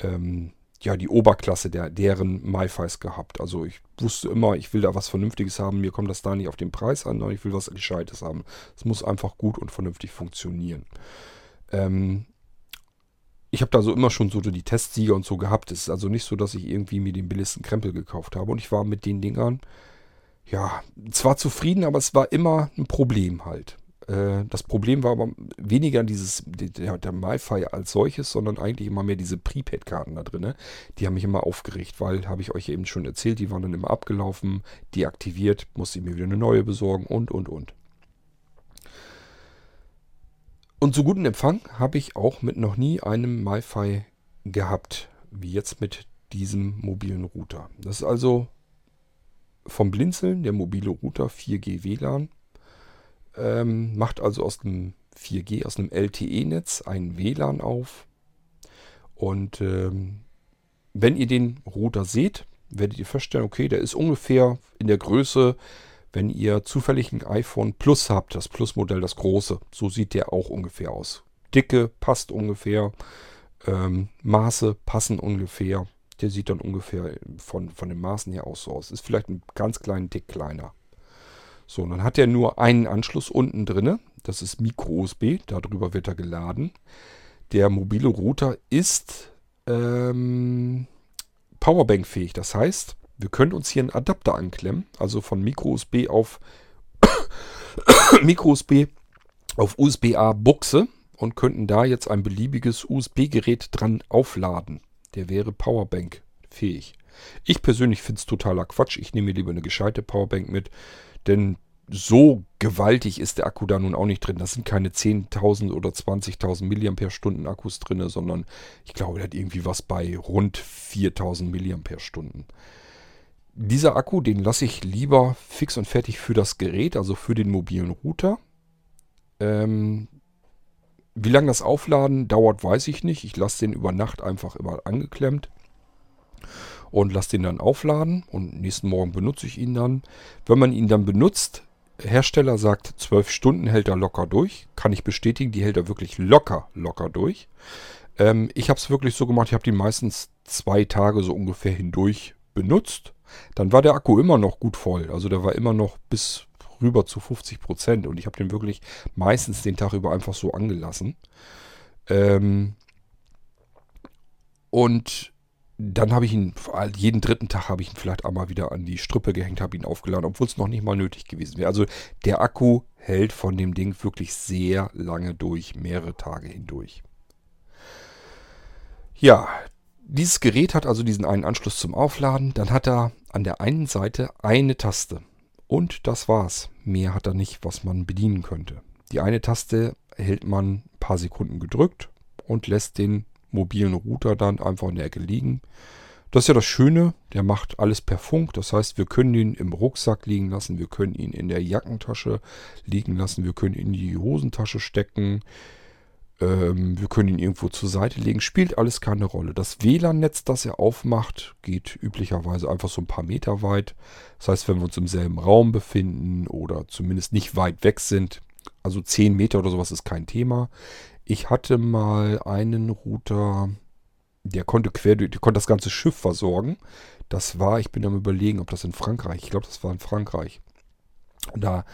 ähm, ja die Oberklasse der deren MiFis gehabt. Also ich wusste immer, ich will da was Vernünftiges haben. Mir kommt das da nicht auf den Preis an, sondern ich will was Gescheites haben. Es muss einfach gut und vernünftig funktionieren. Ähm, ich habe da so immer schon so die Testsieger und so gehabt. Es ist also nicht so, dass ich irgendwie mir den billigsten Krempel gekauft habe. Und ich war mit den Dingern, ja, zwar zufrieden, aber es war immer ein Problem halt. Äh, das Problem war aber weniger dieses, der, der MiFi als solches, sondern eigentlich immer mehr diese Prepaid-Karten da drin. Die haben mich immer aufgeregt, weil, habe ich euch eben schon erzählt, die waren dann immer abgelaufen, deaktiviert, musste ich mir wieder eine neue besorgen und, und, und. Und so guten Empfang habe ich auch mit noch nie einem MiFi gehabt, wie jetzt mit diesem mobilen Router. Das ist also vom Blinzeln der mobile Router 4G WLAN. Ähm, macht also aus dem 4G, aus einem LTE-Netz ein WLAN auf. Und ähm, wenn ihr den Router seht, werdet ihr feststellen, okay, der ist ungefähr in der Größe wenn ihr zufällig ein iPhone Plus habt, das Plus-Modell, das große, so sieht der auch ungefähr aus. Dicke passt ungefähr, ähm, Maße passen ungefähr. Der sieht dann ungefähr von, von den Maßen her aus so aus. Ist vielleicht ein ganz kleinen Tick kleiner. So, dann hat er nur einen Anschluss unten drin. Das ist Micro-USB. Darüber wird er geladen. Der mobile Router ist ähm, Powerbank-fähig. Das heißt, wir können uns hier einen Adapter anklemmen, also von Micro-USB auf Micro-USB auf USB-A Buchse und könnten da jetzt ein beliebiges USB-Gerät dran aufladen. Der wäre Powerbank fähig. Ich persönlich finde es totaler Quatsch. Ich nehme mir lieber eine gescheite Powerbank mit, denn so gewaltig ist der Akku da nun auch nicht drin. Das sind keine 10.000 oder 20.000 mAh Akkus drin, sondern ich glaube, der hat irgendwie was bei rund 4.000 mAh dieser Akku, den lasse ich lieber fix und fertig für das Gerät, also für den mobilen Router. Ähm, wie lange das Aufladen dauert, weiß ich nicht. Ich lasse den über Nacht einfach immer angeklemmt und lasse den dann aufladen und nächsten Morgen benutze ich ihn dann. Wenn man ihn dann benutzt, Hersteller sagt, 12 Stunden hält er locker durch. Kann ich bestätigen, die hält er wirklich locker, locker durch. Ähm, ich habe es wirklich so gemacht, ich habe die meistens zwei Tage so ungefähr hindurch benutzt. Dann war der Akku immer noch gut voll. Also der war immer noch bis rüber zu 50 Prozent. Und ich habe den wirklich meistens den Tag über einfach so angelassen. Ähm und dann habe ich ihn, jeden dritten Tag habe ich ihn vielleicht einmal wieder an die Strippe gehängt, habe ihn aufgeladen, obwohl es noch nicht mal nötig gewesen wäre. Also der Akku hält von dem Ding wirklich sehr lange durch, mehrere Tage hindurch. Ja, dieses Gerät hat also diesen einen Anschluss zum Aufladen. Dann hat er an der einen Seite eine Taste. Und das war's. Mehr hat er nicht, was man bedienen könnte. Die eine Taste hält man ein paar Sekunden gedrückt und lässt den mobilen Router dann einfach in der Ecke liegen. Das ist ja das Schöne, der macht alles per Funk. Das heißt, wir können ihn im Rucksack liegen lassen, wir können ihn in der Jackentasche liegen lassen, wir können ihn in die Hosentasche stecken, ähm, wir können ihn irgendwo zur Seite legen. Spielt alles keine Rolle. Das WLAN-Netz, das er aufmacht, geht üblicherweise einfach so ein paar Meter weit. Das heißt, wenn wir uns im selben Raum befinden oder zumindest nicht weit weg sind, also 10 Meter oder sowas ist kein Thema. Ich hatte mal einen Router, der konnte quer der konnte das ganze Schiff versorgen. Das war, ich bin am überlegen, ob das in Frankreich, ich glaube, das war in Frankreich. Da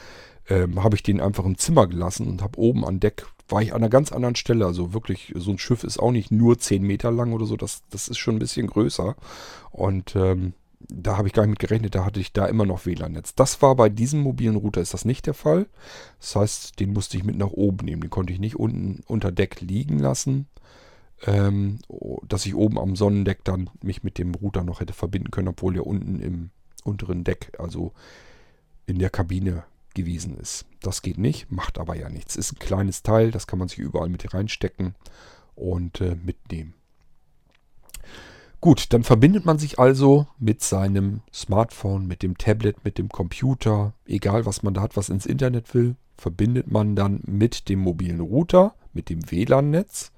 ähm, habe ich den einfach im Zimmer gelassen und habe oben an Deck war ich an einer ganz anderen Stelle. Also wirklich, so ein Schiff ist auch nicht nur 10 Meter lang oder so. Das, das ist schon ein bisschen größer. Und ähm, da habe ich gar nicht mit gerechnet. Da hatte ich da immer noch WLAN-Netz. Das war bei diesem mobilen Router ist das nicht der Fall. Das heißt, den musste ich mit nach oben nehmen. Den konnte ich nicht unten unter Deck liegen lassen. Ähm, dass ich oben am Sonnendeck dann mich mit dem Router noch hätte verbinden können, obwohl der unten im unteren Deck, also in der Kabine gewesen ist. Das geht nicht, macht aber ja nichts. Ist ein kleines Teil, das kann man sich überall mit reinstecken und äh, mitnehmen. Gut, dann verbindet man sich also mit seinem Smartphone, mit dem Tablet, mit dem Computer, egal was man da hat, was ins Internet will, verbindet man dann mit dem mobilen Router, mit dem WLAN-Netz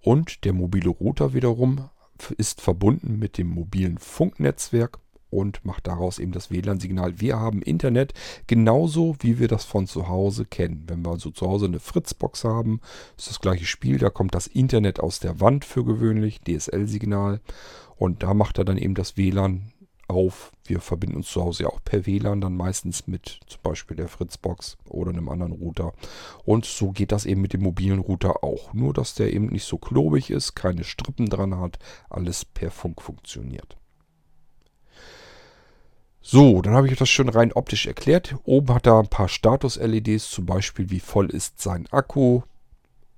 und der mobile Router wiederum ist verbunden mit dem mobilen Funknetzwerk und macht daraus eben das WLAN-Signal. Wir haben Internet genauso, wie wir das von zu Hause kennen. Wenn wir also zu Hause eine Fritzbox haben, ist das gleiche Spiel. Da kommt das Internet aus der Wand für gewöhnlich, DSL-Signal. Und da macht er dann eben das WLAN auf. Wir verbinden uns zu Hause ja auch per WLAN, dann meistens mit zum Beispiel der Fritzbox oder einem anderen Router. Und so geht das eben mit dem mobilen Router auch. Nur, dass der eben nicht so klobig ist, keine Strippen dran hat, alles per Funk funktioniert. So, dann habe ich das schon rein optisch erklärt. Oben hat er ein paar Status-LEDs, zum Beispiel wie voll ist sein Akku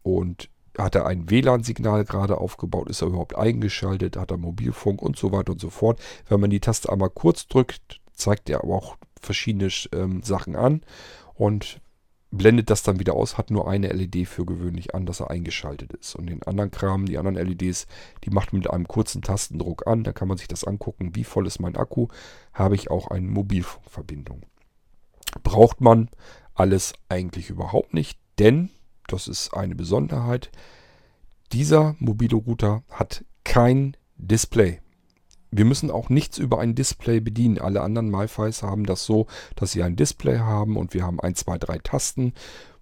und hat er ein WLAN-Signal gerade aufgebaut, ist er überhaupt eingeschaltet, hat er Mobilfunk und so weiter und so fort. Wenn man die Taste einmal kurz drückt, zeigt er aber auch verschiedene ähm, Sachen an und blendet das dann wieder aus, hat nur eine LED für gewöhnlich an, dass er eingeschaltet ist. Und den anderen Kram, die anderen LEDs, die macht man mit einem kurzen Tastendruck an. Da kann man sich das angucken, wie voll ist mein Akku. Habe ich auch eine Mobilfunkverbindung. Braucht man alles eigentlich überhaupt nicht, denn, das ist eine Besonderheit, dieser mobile Router hat kein Display. Wir müssen auch nichts über ein Display bedienen. Alle anderen MiFis haben das so, dass sie ein Display haben und wir haben ein, zwei, drei Tasten,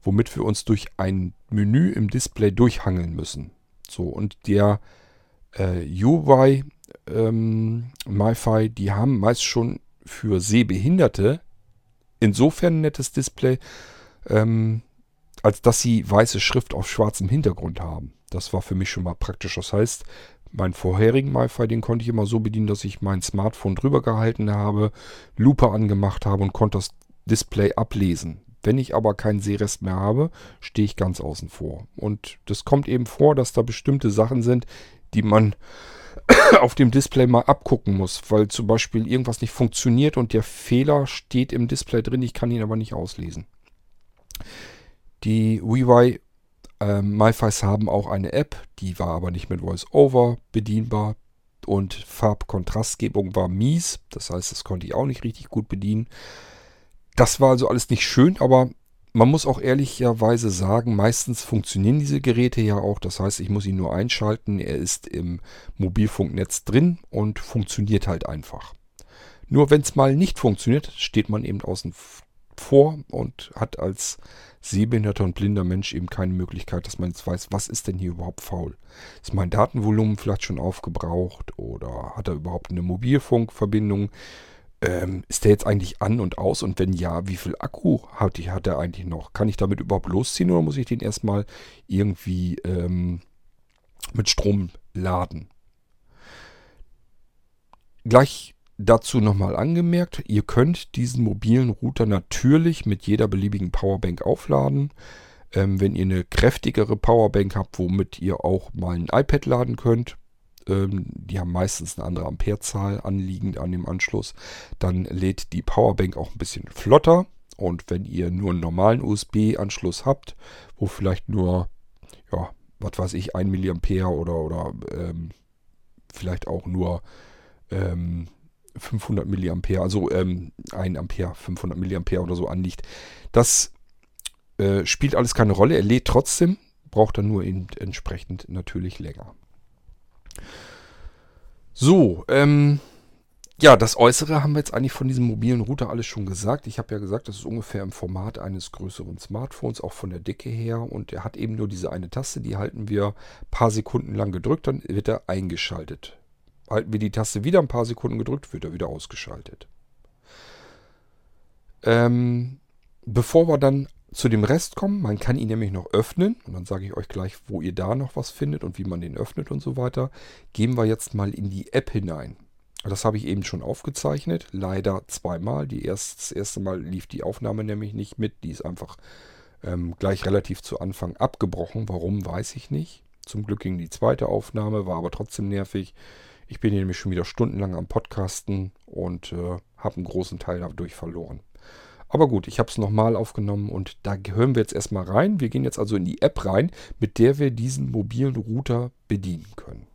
womit wir uns durch ein Menü im Display durchhangeln müssen. So, und der äh, UI ähm, MiFi, die haben meist schon für Sehbehinderte insofern ein nettes Display, ähm, als dass sie weiße Schrift auf schwarzem Hintergrund haben. Das war für mich schon mal praktisch. Das heißt, meinen vorherigen MiFi, den konnte ich immer so bedienen, dass ich mein Smartphone drüber gehalten habe, Lupe angemacht habe und konnte das Display ablesen. Wenn ich aber keinen Sehrest mehr habe, stehe ich ganz außen vor. Und das kommt eben vor, dass da bestimmte Sachen sind, die man auf dem Display mal abgucken muss, weil zum Beispiel irgendwas nicht funktioniert und der Fehler steht im Display drin, ich kann ihn aber nicht auslesen. Die WiWi ähm, MyFi's haben auch eine App, die war aber nicht mit VoiceOver bedienbar. und Farbkontrastgebung war mies. Das heißt, das konnte ich auch nicht richtig gut bedienen. Das war also alles nicht schön, aber man muss auch ehrlicherweise sagen, meistens funktionieren diese Geräte ja auch. Das heißt, ich muss ihn nur einschalten. Er ist im Mobilfunknetz drin und funktioniert halt einfach. Nur wenn es mal nicht funktioniert, steht man eben außen vor und hat als sehbehinderter und blinder Mensch eben keine Möglichkeit, dass man jetzt weiß, was ist denn hier überhaupt faul. Ist mein Datenvolumen vielleicht schon aufgebraucht oder hat er überhaupt eine Mobilfunkverbindung? Ähm, ist der jetzt eigentlich an und aus? Und wenn ja, wie viel Akku hat, hat er eigentlich noch? Kann ich damit überhaupt losziehen oder muss ich den erstmal irgendwie ähm, mit Strom laden? Gleich Dazu nochmal angemerkt, ihr könnt diesen mobilen Router natürlich mit jeder beliebigen Powerbank aufladen. Ähm, wenn ihr eine kräftigere Powerbank habt, womit ihr auch mal ein iPad laden könnt, ähm, die haben meistens eine andere Amperezahl anliegend an dem Anschluss, dann lädt die Powerbank auch ein bisschen flotter. Und wenn ihr nur einen normalen USB-Anschluss habt, wo vielleicht nur, ja, was weiß ich, 1 mA oder, oder ähm, vielleicht auch nur ähm, 500 Milliampere, also ähm, 1 Ampere, 500 Milliampere oder so anliegt. Das äh, spielt alles keine Rolle. Er lädt trotzdem, braucht dann nur entsprechend natürlich länger. So, ähm, ja, das Äußere haben wir jetzt eigentlich von diesem mobilen Router alles schon gesagt. Ich habe ja gesagt, das ist ungefähr im Format eines größeren Smartphones, auch von der Dicke her. Und er hat eben nur diese eine Taste, die halten wir ein paar Sekunden lang gedrückt, dann wird er eingeschaltet. Halten wir die Taste wieder ein paar Sekunden gedrückt, wird er wieder ausgeschaltet. Ähm, bevor wir dann zu dem Rest kommen, man kann ihn nämlich noch öffnen und dann sage ich euch gleich, wo ihr da noch was findet und wie man den öffnet und so weiter. Gehen wir jetzt mal in die App hinein. Das habe ich eben schon aufgezeichnet, leider zweimal. Die erst, das erste Mal lief die Aufnahme nämlich nicht mit, die ist einfach ähm, gleich relativ zu Anfang abgebrochen. Warum, weiß ich nicht. Zum Glück ging die zweite Aufnahme, war aber trotzdem nervig. Ich bin nämlich schon wieder stundenlang am Podcasten und äh, habe einen großen Teil dadurch verloren. Aber gut, ich habe es nochmal aufgenommen und da hören wir jetzt erstmal rein. Wir gehen jetzt also in die App rein, mit der wir diesen mobilen Router bedienen können.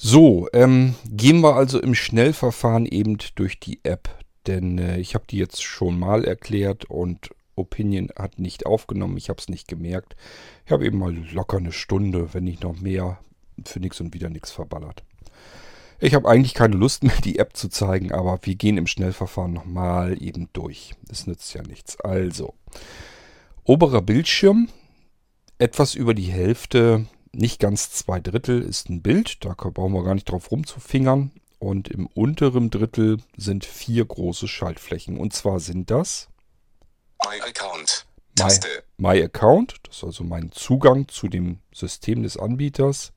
So, ähm, gehen wir also im Schnellverfahren eben durch die App. Denn äh, ich habe die jetzt schon mal erklärt und Opinion hat nicht aufgenommen. Ich habe es nicht gemerkt. Ich habe eben mal locker eine Stunde, wenn nicht noch mehr, für nichts und wieder nichts verballert. Ich habe eigentlich keine Lust mehr, die App zu zeigen, aber wir gehen im Schnellverfahren nochmal eben durch. Das nützt ja nichts. Also, oberer Bildschirm, etwas über die Hälfte, nicht ganz zwei Drittel ist ein Bild. Da brauchen wir gar nicht drauf rumzufingern. Und im unteren Drittel sind vier große Schaltflächen. Und zwar sind das My Account. Taste. My, My Account, das ist also mein Zugang zu dem System des Anbieters.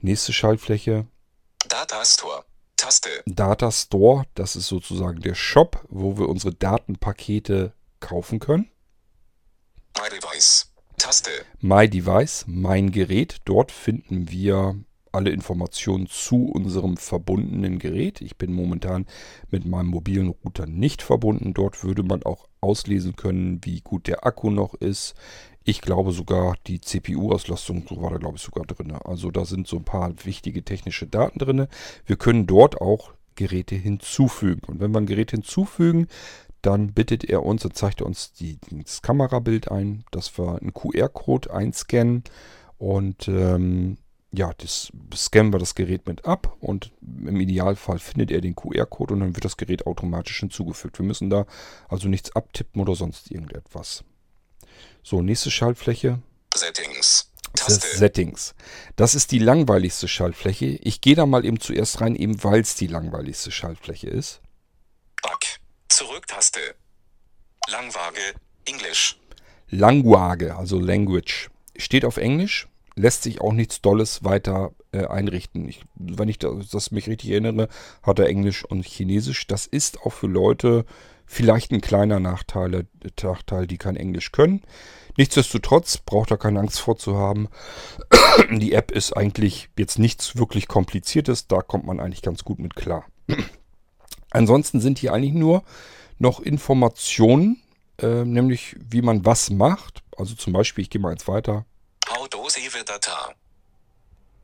Nächste Schaltfläche. Data Store. Taste. Data Store, das ist sozusagen der Shop, wo wir unsere Datenpakete kaufen können. My Device. Taste. My Device, mein Gerät. Dort finden wir alle Informationen zu unserem verbundenen Gerät. Ich bin momentan mit meinem mobilen Router nicht verbunden. Dort würde man auch auslesen können, wie gut der Akku noch ist. Ich glaube sogar, die CPU-Auslastung war da, glaube ich, sogar drin. Also da sind so ein paar wichtige technische Daten drin. Wir können dort auch Geräte hinzufügen. Und wenn wir ein Gerät hinzufügen, dann bittet er uns und zeigt uns die, das Kamerabild ein, dass wir einen QR-Code einscannen und ähm, ja, das scannen wir das Gerät mit ab und im Idealfall findet er den QR-Code und dann wird das Gerät automatisch hinzugefügt. Wir müssen da also nichts abtippen oder sonst irgendetwas. So, nächste Schaltfläche. Settings. Taste. Settings. Das ist die langweiligste Schaltfläche. Ich gehe da mal eben zuerst rein, eben weil es die langweiligste Schaltfläche ist. Back. Zurücktaste. Langwaage. Englisch. Langwaage, also Language. Steht auf Englisch lässt sich auch nichts Dolles weiter äh, einrichten. Ich, wenn ich das, das, mich richtig erinnere, hat er Englisch und Chinesisch. Das ist auch für Leute vielleicht ein kleiner Nachteil, Nachteil die kein Englisch können. Nichtsdestotrotz braucht er keine Angst vor zu haben. Die App ist eigentlich jetzt nichts wirklich Kompliziertes. Da kommt man eigentlich ganz gut mit klar. Ansonsten sind hier eigentlich nur noch Informationen, äh, nämlich wie man was macht Also zum Beispiel, ich gehe mal eins weiter. How data.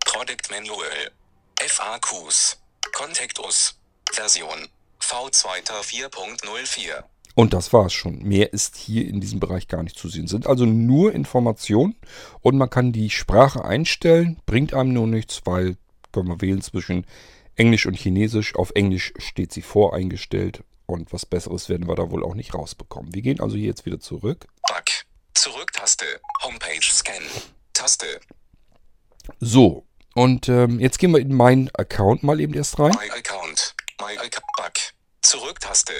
Product Manual. FAQs. Contact us. Version. V2 4.04. Und das war's schon. Mehr ist hier in diesem Bereich gar nicht zu sehen. Sind also nur Informationen und man kann die Sprache einstellen, bringt einem nur nichts, weil können wir wählen zwischen Englisch und Chinesisch. Auf Englisch steht sie voreingestellt und was Besseres werden wir da wohl auch nicht rausbekommen. Wir gehen also hier jetzt wieder zurück. Back. Zurück-Taste. Homepage Scan. Taste. So, und ähm, jetzt gehen wir in meinen Account mal eben erst rein. My Account. My Account. Back. Zurück-Taste.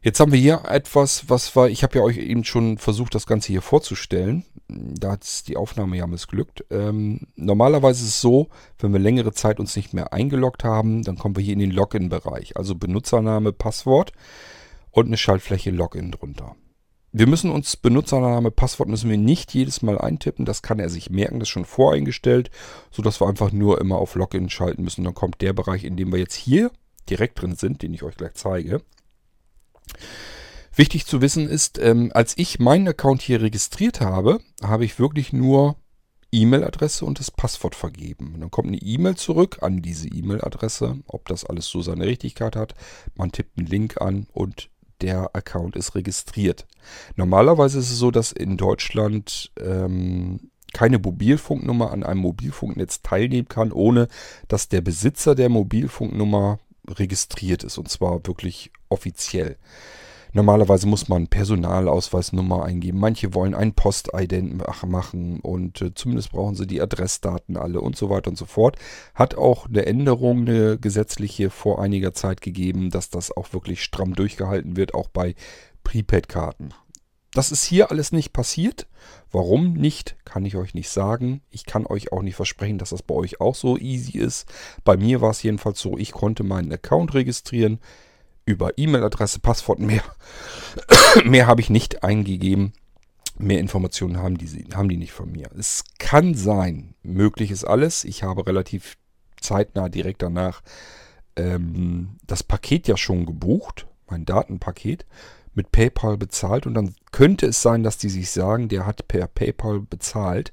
Jetzt haben wir hier etwas, was war, ich habe ja euch eben schon versucht, das Ganze hier vorzustellen. Da hat die Aufnahme ja missglückt. Ähm, normalerweise ist es so, wenn wir längere Zeit uns nicht mehr eingeloggt haben, dann kommen wir hier in den Login-Bereich. Also Benutzername, Passwort und eine Schaltfläche Login drunter. Wir müssen uns Benutzername, Passwort müssen wir nicht jedes Mal eintippen. Das kann er sich merken, das ist schon voreingestellt, sodass wir einfach nur immer auf Login schalten müssen. Dann kommt der Bereich, in dem wir jetzt hier direkt drin sind, den ich euch gleich zeige. Wichtig zu wissen ist, ähm, als ich meinen Account hier registriert habe, habe ich wirklich nur E-Mail-Adresse und das Passwort vergeben. Und dann kommt eine E-Mail zurück an diese E-Mail-Adresse, ob das alles so seine Richtigkeit hat. Man tippt einen Link an und der Account ist registriert. Normalerweise ist es so, dass in Deutschland ähm, keine Mobilfunknummer an einem Mobilfunknetz teilnehmen kann, ohne dass der Besitzer der Mobilfunknummer registriert ist und zwar wirklich offiziell. Normalerweise muss man Personalausweisnummer eingeben. Manche wollen ein Postident machen und äh, zumindest brauchen sie die Adressdaten alle und so weiter und so fort. Hat auch eine Änderung, eine gesetzliche vor einiger Zeit gegeben, dass das auch wirklich stramm durchgehalten wird, auch bei Prepaid-Karten. Das ist hier alles nicht passiert. Warum nicht, kann ich euch nicht sagen. Ich kann euch auch nicht versprechen, dass das bei euch auch so easy ist. Bei mir war es jedenfalls so, ich konnte meinen Account registrieren über E-Mail-Adresse, Passwort mehr. mehr habe ich nicht eingegeben. Mehr Informationen haben die, haben die nicht von mir. Es kann sein, möglich ist alles. Ich habe relativ zeitnah direkt danach ähm, das Paket ja schon gebucht, mein Datenpaket, mit PayPal bezahlt. Und dann könnte es sein, dass die sich sagen, der hat per PayPal bezahlt.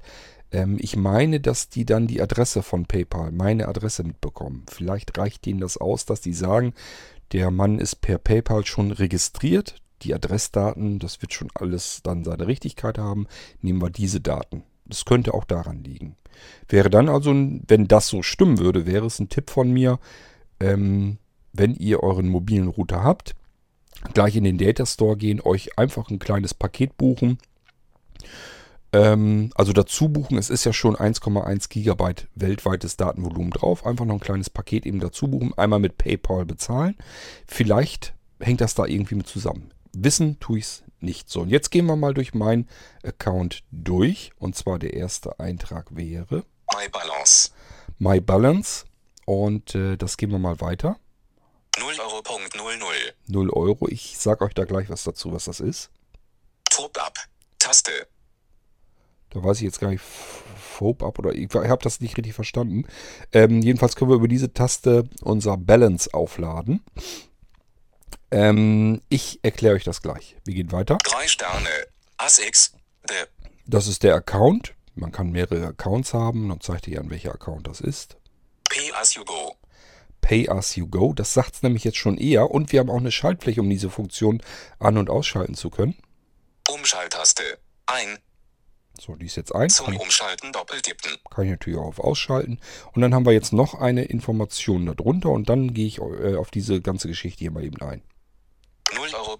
Ähm, ich meine, dass die dann die Adresse von PayPal, meine Adresse mitbekommen. Vielleicht reicht denen das aus, dass die sagen, der Mann ist per PayPal schon registriert. Die Adressdaten, das wird schon alles dann seine Richtigkeit haben. Nehmen wir diese Daten. Das könnte auch daran liegen. Wäre dann also, wenn das so stimmen würde, wäre es ein Tipp von mir, ähm, wenn ihr euren mobilen Router habt, gleich in den Data Store gehen, euch einfach ein kleines Paket buchen ähm, also dazu buchen, es ist ja schon 1,1 Gigabyte weltweites Datenvolumen drauf. Einfach noch ein kleines Paket eben dazu buchen, einmal mit PayPal bezahlen. Vielleicht hängt das da irgendwie mit zusammen. Wissen tue ich es nicht. So, und jetzt gehen wir mal durch meinen Account durch. Und zwar der erste Eintrag wäre My Balance. My Balance. Und äh, das gehen wir mal weiter. 0 Euro. 00. 0 Euro. Ich sage euch da gleich was dazu, was das ist. Top Up. Taste. Da weiß ich jetzt gar nicht, Fope up oder ich habe das nicht richtig verstanden. Ähm, jedenfalls können wir über diese Taste unser Balance aufladen. Ähm, ich erkläre euch das gleich. Wir gehen weiter. Drei Sterne. ASX. Das ist der Account. Man kann mehrere Accounts haben. Dann zeigt ihr an, welcher Account das ist. Pay as you go. Pay as you go. Das sagt es nämlich jetzt schon eher. Und wir haben auch eine Schaltfläche, um diese Funktion an- und ausschalten zu können. Umschalttaste. Ein. So, die ist jetzt ein. Zum Kann, Umschalten doppeltippen. kann ich natürlich auch auf Ausschalten. Und dann haben wir jetzt noch eine Information darunter. Und dann gehe ich äh, auf diese ganze Geschichte hier mal eben ein. 0 Euro.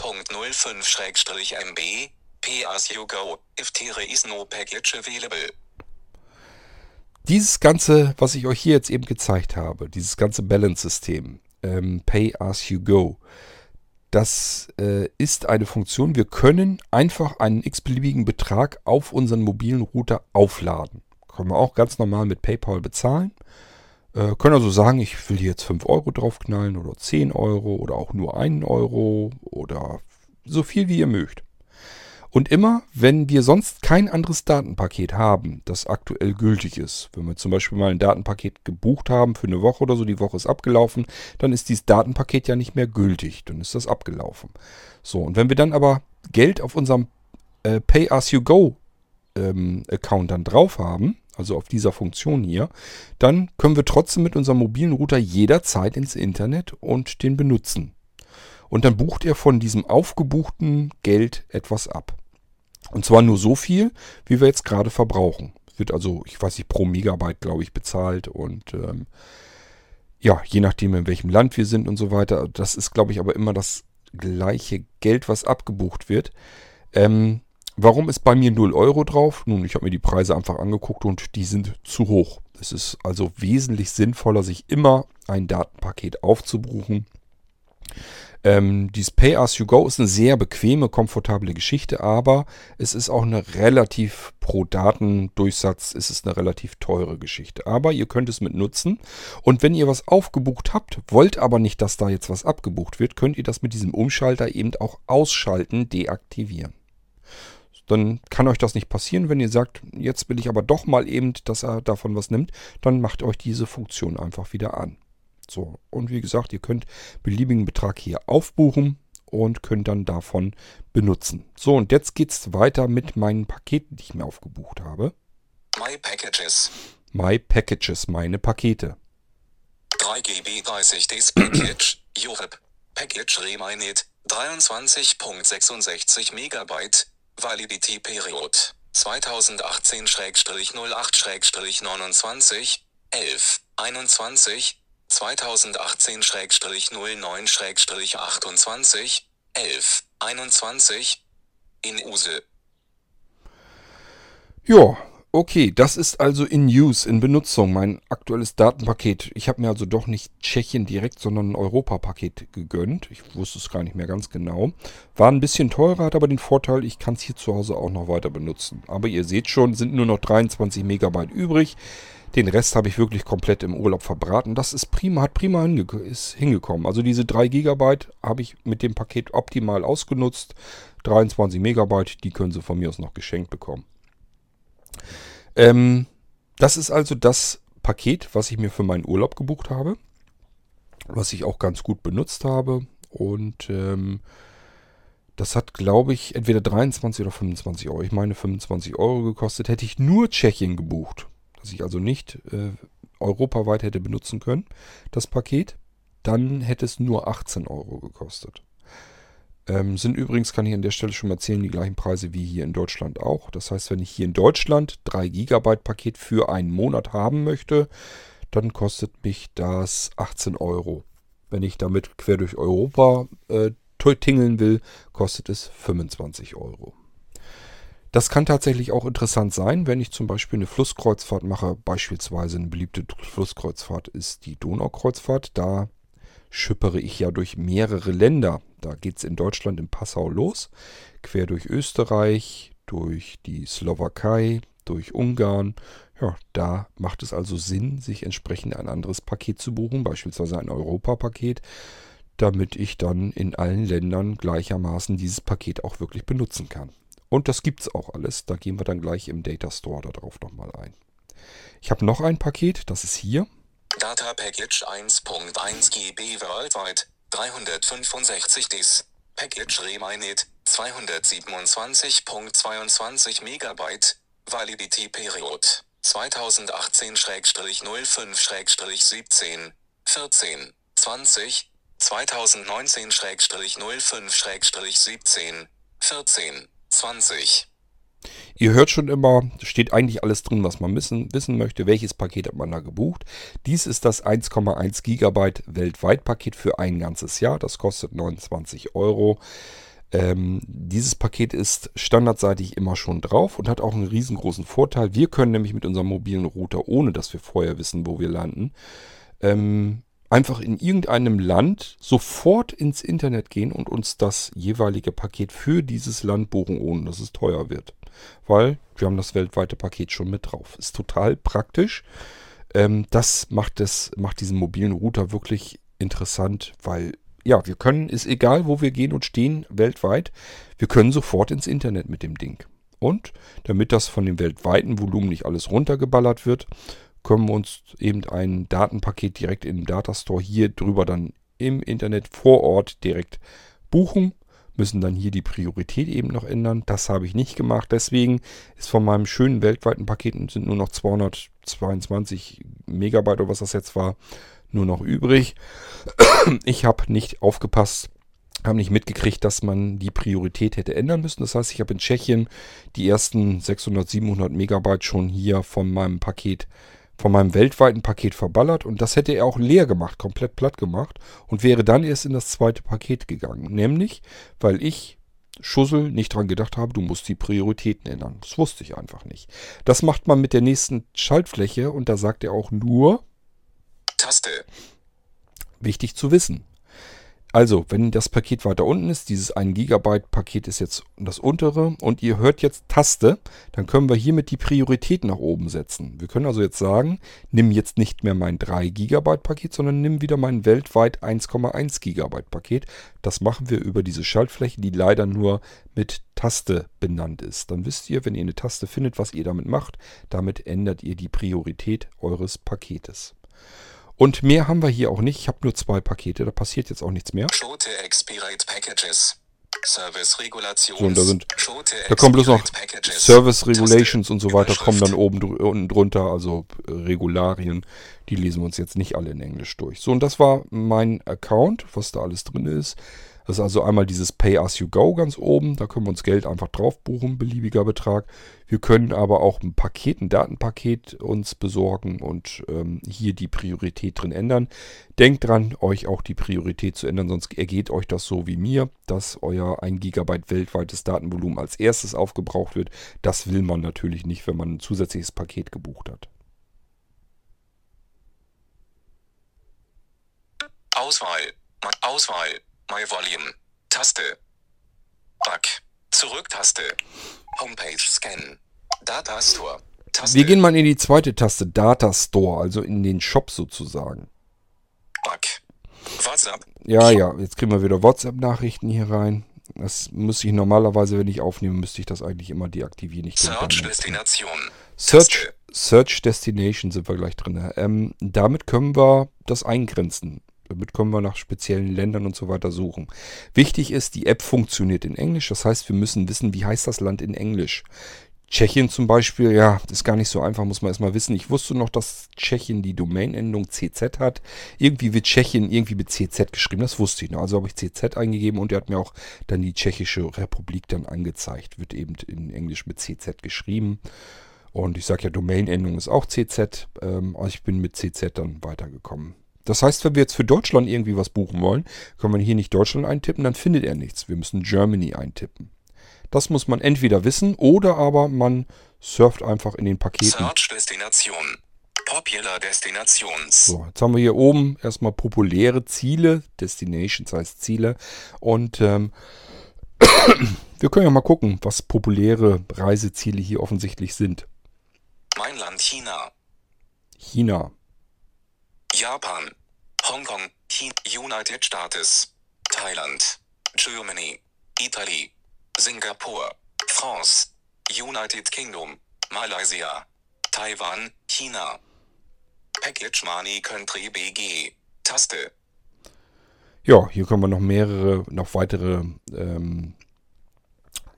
05 Schrägstrich MB. Pay as you go. If there is no package available. Dieses ganze, was ich euch hier jetzt eben gezeigt habe, dieses ganze Balance-System, ähm, Pay as you go, das äh, ist eine Funktion. Wir können einfach einen x-beliebigen Betrag auf unseren mobilen Router aufladen. Können wir auch ganz normal mit PayPal bezahlen. Äh, können also sagen, ich will jetzt 5 Euro draufknallen oder 10 Euro oder auch nur 1 Euro oder so viel wie ihr mögt. Und immer, wenn wir sonst kein anderes Datenpaket haben, das aktuell gültig ist, wenn wir zum Beispiel mal ein Datenpaket gebucht haben für eine Woche oder so, die Woche ist abgelaufen, dann ist dieses Datenpaket ja nicht mehr gültig, dann ist das abgelaufen. So, und wenn wir dann aber Geld auf unserem äh, Pay-as-you-go ähm, dann drauf haben, also auf dieser Funktion hier, dann können wir trotzdem mit unserem mobilen Router jederzeit ins Internet und den benutzen. Und dann bucht er von diesem aufgebuchten Geld etwas ab. Und zwar nur so viel, wie wir jetzt gerade verbrauchen. Wird also, ich weiß nicht, pro Megabyte, glaube ich, bezahlt und ähm, ja, je nachdem, in welchem Land wir sind und so weiter. Das ist, glaube ich, aber immer das gleiche Geld, was abgebucht wird. Ähm, warum ist bei mir 0 Euro drauf? Nun, ich habe mir die Preise einfach angeguckt und die sind zu hoch. Es ist also wesentlich sinnvoller, sich immer ein Datenpaket aufzubuchen ähm, dieses Pay As You Go ist eine sehr bequeme, komfortable Geschichte, aber es ist auch eine relativ pro Datendurchsatz ist es eine relativ teure Geschichte. Aber ihr könnt es mit nutzen. Und wenn ihr was aufgebucht habt, wollt aber nicht, dass da jetzt was abgebucht wird, könnt ihr das mit diesem Umschalter eben auch ausschalten, deaktivieren. Dann kann euch das nicht passieren. Wenn ihr sagt, jetzt will ich aber doch mal eben, dass er davon was nimmt, dann macht euch diese Funktion einfach wieder an. So, und wie gesagt, ihr könnt beliebigen Betrag hier aufbuchen und könnt dann davon benutzen. So, und jetzt geht es weiter mit meinen Paketen, die ich mir aufgebucht habe. My Packages. My Packages, meine Pakete. 3 GB 30 Days Package, Europe. Package Remind 23.66 Megabyte. Validity Period 2018-08-29 11 21 2018-09-28 11 21 in Use. Ja, okay, das ist also in Use, in Benutzung, mein aktuelles Datenpaket. Ich habe mir also doch nicht Tschechien direkt, sondern ein Europapaket gegönnt. Ich wusste es gar nicht mehr ganz genau. War ein bisschen teurer, hat aber den Vorteil, ich kann es hier zu Hause auch noch weiter benutzen. Aber ihr seht schon, sind nur noch 23 Megabyte übrig. Den Rest habe ich wirklich komplett im Urlaub verbraten. Das ist prima, hat prima hinge ist hingekommen. Also diese 3 GB habe ich mit dem Paket optimal ausgenutzt. 23 Megabyte, die können Sie von mir aus noch geschenkt bekommen. Ähm, das ist also das Paket, was ich mir für meinen Urlaub gebucht habe. Was ich auch ganz gut benutzt habe. Und ähm, das hat, glaube ich, entweder 23 oder 25 Euro. Ich meine 25 Euro gekostet. Hätte ich nur Tschechien gebucht das ich also nicht äh, europaweit hätte benutzen können, das Paket, dann hätte es nur 18 Euro gekostet. Ähm, sind übrigens, kann ich an der Stelle schon mal erzählen, die gleichen Preise wie hier in Deutschland auch. Das heißt, wenn ich hier in Deutschland 3 GB Paket für einen Monat haben möchte, dann kostet mich das 18 Euro. Wenn ich damit quer durch Europa äh, tingeln will, kostet es 25 Euro. Das kann tatsächlich auch interessant sein, wenn ich zum Beispiel eine Flusskreuzfahrt mache. Beispielsweise eine beliebte Flusskreuzfahrt ist die Donaukreuzfahrt. Da schippere ich ja durch mehrere Länder. Da geht es in Deutschland in Passau los, quer durch Österreich, durch die Slowakei, durch Ungarn. Ja, da macht es also Sinn, sich entsprechend ein anderes Paket zu buchen, beispielsweise ein Europapaket, damit ich dann in allen Ländern gleichermaßen dieses Paket auch wirklich benutzen kann. Und das gibt es auch alles. Da gehen wir dann gleich im Data Store darauf nochmal ein. Ich habe noch ein Paket, das ist hier. Data Package 1.1 GB worldwide, 365 Dis. Package Remind 227.22 Megabyte. Validity Period 2018-05-17 14 20 2019-05-17 14 20. Ihr hört schon immer, steht eigentlich alles drin, was man wissen, wissen möchte. Welches Paket hat man da gebucht? Dies ist das 1,1 GB weltweit Paket für ein ganzes Jahr. Das kostet 29 Euro. Ähm, dieses Paket ist standardseitig immer schon drauf und hat auch einen riesengroßen Vorteil. Wir können nämlich mit unserem mobilen Router, ohne dass wir vorher wissen, wo wir landen, ähm, einfach in irgendeinem Land sofort ins Internet gehen und uns das jeweilige Paket für dieses Land buchen, ohne dass es teuer wird. Weil wir haben das weltweite Paket schon mit drauf. Ist total praktisch. Ähm, das macht, das macht diesen mobilen Router wirklich interessant, weil ja, wir können, ist egal, wo wir gehen und stehen weltweit, wir können sofort ins Internet mit dem Ding. Und damit das von dem weltweiten Volumen nicht alles runtergeballert wird, können wir uns eben ein Datenpaket direkt im Datastore hier drüber dann im Internet vor Ort direkt buchen müssen dann hier die Priorität eben noch ändern. Das habe ich nicht gemacht. Deswegen ist von meinem schönen weltweiten Paket sind nur noch 222 Megabyte oder was das jetzt war, nur noch übrig. Ich habe nicht aufgepasst, habe nicht mitgekriegt, dass man die Priorität hätte ändern müssen. Das heißt, ich habe in Tschechien die ersten 600, 700 Megabyte schon hier von meinem Paket von meinem weltweiten Paket verballert und das hätte er auch leer gemacht, komplett platt gemacht und wäre dann erst in das zweite Paket gegangen. Nämlich, weil ich Schussel nicht dran gedacht habe, du musst die Prioritäten ändern. Das wusste ich einfach nicht. Das macht man mit der nächsten Schaltfläche und da sagt er auch nur Taste. Wichtig zu wissen. Also, wenn das Paket weiter unten ist, dieses 1 GB Paket ist jetzt das untere und ihr hört jetzt Taste, dann können wir hiermit die Priorität nach oben setzen. Wir können also jetzt sagen, nimm jetzt nicht mehr mein 3 GB Paket, sondern nimm wieder mein weltweit 1,1 GB Paket. Das machen wir über diese Schaltfläche, die leider nur mit Taste benannt ist. Dann wisst ihr, wenn ihr eine Taste findet, was ihr damit macht. Damit ändert ihr die Priorität eures Paketes. Und mehr haben wir hier auch nicht. Ich habe nur zwei Pakete, da passiert jetzt auch nichts mehr. Schote Expirate Packages. Service Regulations. So, und da sind, da kommen bloß noch. Service. Regulations und so weiter, kommen dann oben dr- unten drunter, also äh, Regularien. Die lesen wir uns jetzt nicht alle in Englisch durch. So, und das war mein Account, was da alles drin ist. Das ist also einmal dieses Pay As You Go ganz oben. Da können wir uns Geld einfach drauf buchen, beliebiger Betrag. Wir können aber auch ein Paket, ein Datenpaket uns besorgen und ähm, hier die Priorität drin ändern. Denkt dran, euch auch die Priorität zu ändern, sonst ergeht euch das so wie mir, dass euer 1 GB weltweites Datenvolumen als erstes aufgebraucht wird. Das will man natürlich nicht, wenn man ein zusätzliches Paket gebucht hat. Auswahl. Auswahl. My Volume. Taste. Back. Zurück-Taste. Homepage Scan. Data Store. Taste. Wir gehen mal in die zweite Taste, Data Store, also in den Shop sozusagen. Back. WhatsApp. Ja, ja, jetzt kriegen wir wieder WhatsApp-Nachrichten hier rein. Das müsste ich normalerweise, wenn ich aufnehme, müsste ich das eigentlich immer deaktivieren. Ich Search Destination. Search. Search Destination sind wir gleich drin. Ähm, damit können wir das eingrenzen. Damit können wir nach speziellen Ländern und so weiter suchen. Wichtig ist, die App funktioniert in Englisch. Das heißt, wir müssen wissen, wie heißt das Land in Englisch. Tschechien zum Beispiel, ja, ist gar nicht so einfach, muss man erstmal wissen. Ich wusste noch, dass Tschechien die Domain-Endung CZ hat. Irgendwie wird Tschechien irgendwie mit CZ geschrieben, das wusste ich noch. Also habe ich CZ eingegeben und er hat mir auch dann die Tschechische Republik dann angezeigt. Wird eben in Englisch mit CZ geschrieben. Und ich sage ja, Domain-Endung ist auch CZ. Ähm, also ich bin mit CZ dann weitergekommen. Das heißt, wenn wir jetzt für Deutschland irgendwie was buchen wollen, können wir hier nicht Deutschland eintippen, dann findet er nichts. Wir müssen Germany eintippen. Das muss man entweder wissen oder aber man surft einfach in den Paketen. Search Destination. Popular Destinations. So, jetzt haben wir hier oben erstmal populäre Ziele. Destinations heißt Ziele. Und ähm, wir können ja mal gucken, was populäre Reiseziele hier offensichtlich sind. Mein Land China. China. Japan. Hongkong. United States. Thailand. Germany. Italy. Singapur. France. United Kingdom. Malaysia. Taiwan. China. Package Money Country BG. Taste. Ja, hier können wir noch mehrere, noch weitere ähm,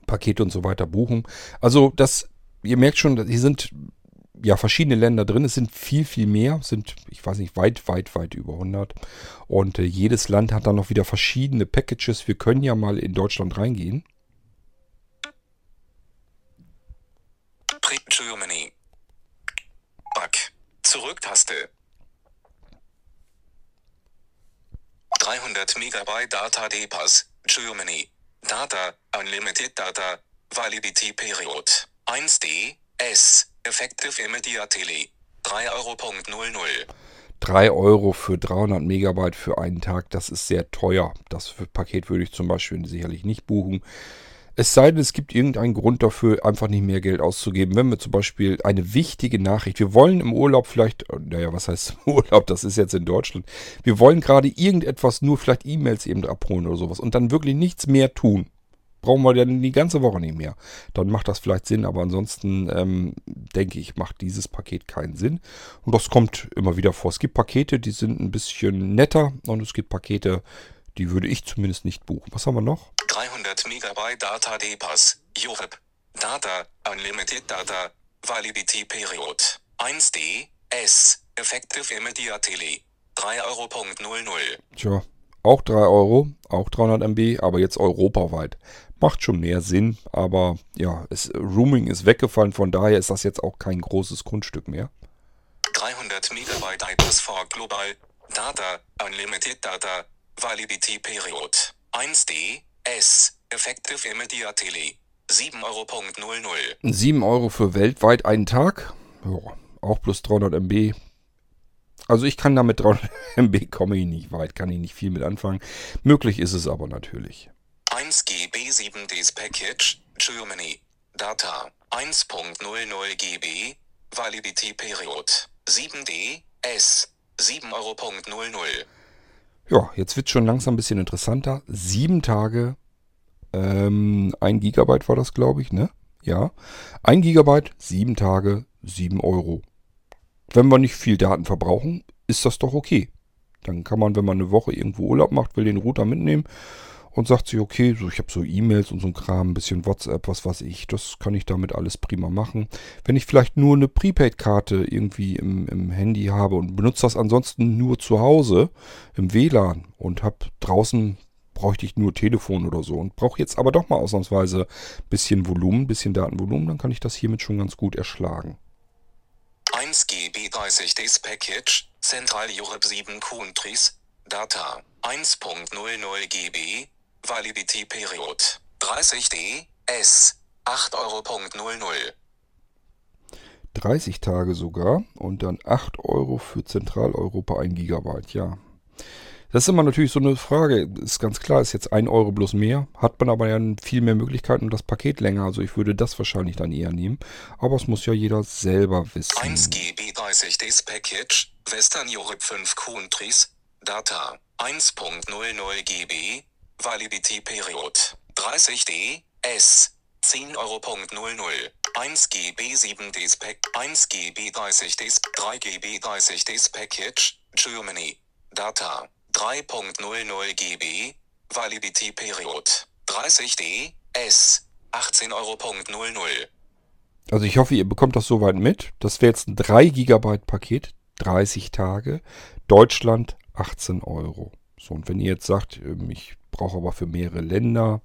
Pakete und so weiter buchen. Also das, ihr merkt schon, hier sind ja verschiedene Länder drin. Es sind viel, viel mehr. Sind, ich weiß nicht, weit, weit, weit über 100. Und äh, jedes Land hat dann noch wieder verschiedene Packages. Wir können ja mal in Deutschland reingehen. Germany. Back. Zurück-Taste. 300 Megabyte Data Depass. Germany. Data. Unlimited Data. Validity Period. 1D. S. Effective Immediately. 3 Euro.00. 3 Euro für 300 Megabyte für einen Tag, das ist sehr teuer. Das für Paket würde ich zum Beispiel sicherlich nicht buchen. Es sei denn, es gibt irgendeinen Grund dafür, einfach nicht mehr Geld auszugeben. Wenn wir zum Beispiel eine wichtige Nachricht, wir wollen im Urlaub vielleicht, naja, was heißt Urlaub, das ist jetzt in Deutschland, wir wollen gerade irgendetwas, nur vielleicht E-Mails eben abholen oder sowas und dann wirklich nichts mehr tun. Brauchen wir dann die ganze Woche nicht mehr. Dann macht das vielleicht Sinn, aber ansonsten ähm, denke ich, macht dieses Paket keinen Sinn. Und das kommt immer wieder vor. Es gibt Pakete, die sind ein bisschen netter und es gibt Pakete, die würde ich zumindest nicht buchen. Was haben wir noch? 300 Megabyte Data D-Pass, URIP. Data, Unlimited Data, Validity Period. 1D, S, Effective Immediately. 3 Euro. Tja, auch 3 Euro, auch 300 MB, aber jetzt europaweit. Macht schon mehr Sinn, aber ja, es, Rooming ist weggefallen, von daher ist das jetzt auch kein großes Grundstück mehr. 300 Megabyte iPass for Global. Data, Unlimited Data, Validity Period. 1D, S, Effective Immediately. 7 Euro. 7 Euro für weltweit einen Tag. Ja, auch plus 300 MB. Also ich kann damit 300 MB komme ich nicht weit, kann ich nicht viel mit anfangen. Möglich ist es aber natürlich. 1 GB 7 Ds Package, Germany. Data, 1.00 GB. Validity Period. 7D, S, 7 Euro. Ja, jetzt wird schon langsam ein bisschen interessanter. Sieben Tage, ähm, ein Gigabyte war das, glaube ich, ne? Ja. Ein Gigabyte, sieben Tage, sieben Euro. Wenn wir nicht viel Daten verbrauchen, ist das doch okay. Dann kann man, wenn man eine Woche irgendwo Urlaub macht, will den Router mitnehmen und sagt sich, okay, so ich habe so E-Mails und so ein Kram, ein bisschen WhatsApp, was weiß ich, das kann ich damit alles prima machen. Wenn ich vielleicht nur eine Prepaid-Karte irgendwie im, im Handy habe und benutze das ansonsten nur zu Hause im WLAN und habe draußen bräuchte ich nur Telefon oder so und brauche jetzt aber doch mal ausnahmsweise ein bisschen Volumen, ein bisschen Datenvolumen, dann kann ich das hiermit schon ganz gut erschlagen. 1 GB 30 Ds Package, Central Europe 7 Countries, Data, 1.00 GB, Validity Period, 30D, S, 8 Euro. 30 Tage sogar und dann 8 Euro für Zentraleuropa 1 Gigabyte, ja. Das ist immer natürlich so eine Frage. Ist ganz klar, ist jetzt 1 Euro bloß mehr. Hat man aber ja viel mehr Möglichkeiten und das Paket länger. Also ich würde das wahrscheinlich dann eher nehmen. Aber es muss ja jeder selber wissen. 1 GB 30 Ds Package, Western Europe 5 Countries, Data, 1.00 GB, Validity Period, 30D, S, 10 Euro. 1 GB 7 Ds Pack, 1 GB 30 Ds, 3 GB 30 Ds Package, Germany, Data, 3.00 GB, Validity Period, 30D, S, 18 Euro. Also ich hoffe, ihr bekommt das soweit mit. Das wäre jetzt ein 3 GB Paket, 30 Tage, Deutschland 18 Euro. So, und wenn ihr jetzt sagt, ähm, ich brauche aber für mehrere Länder,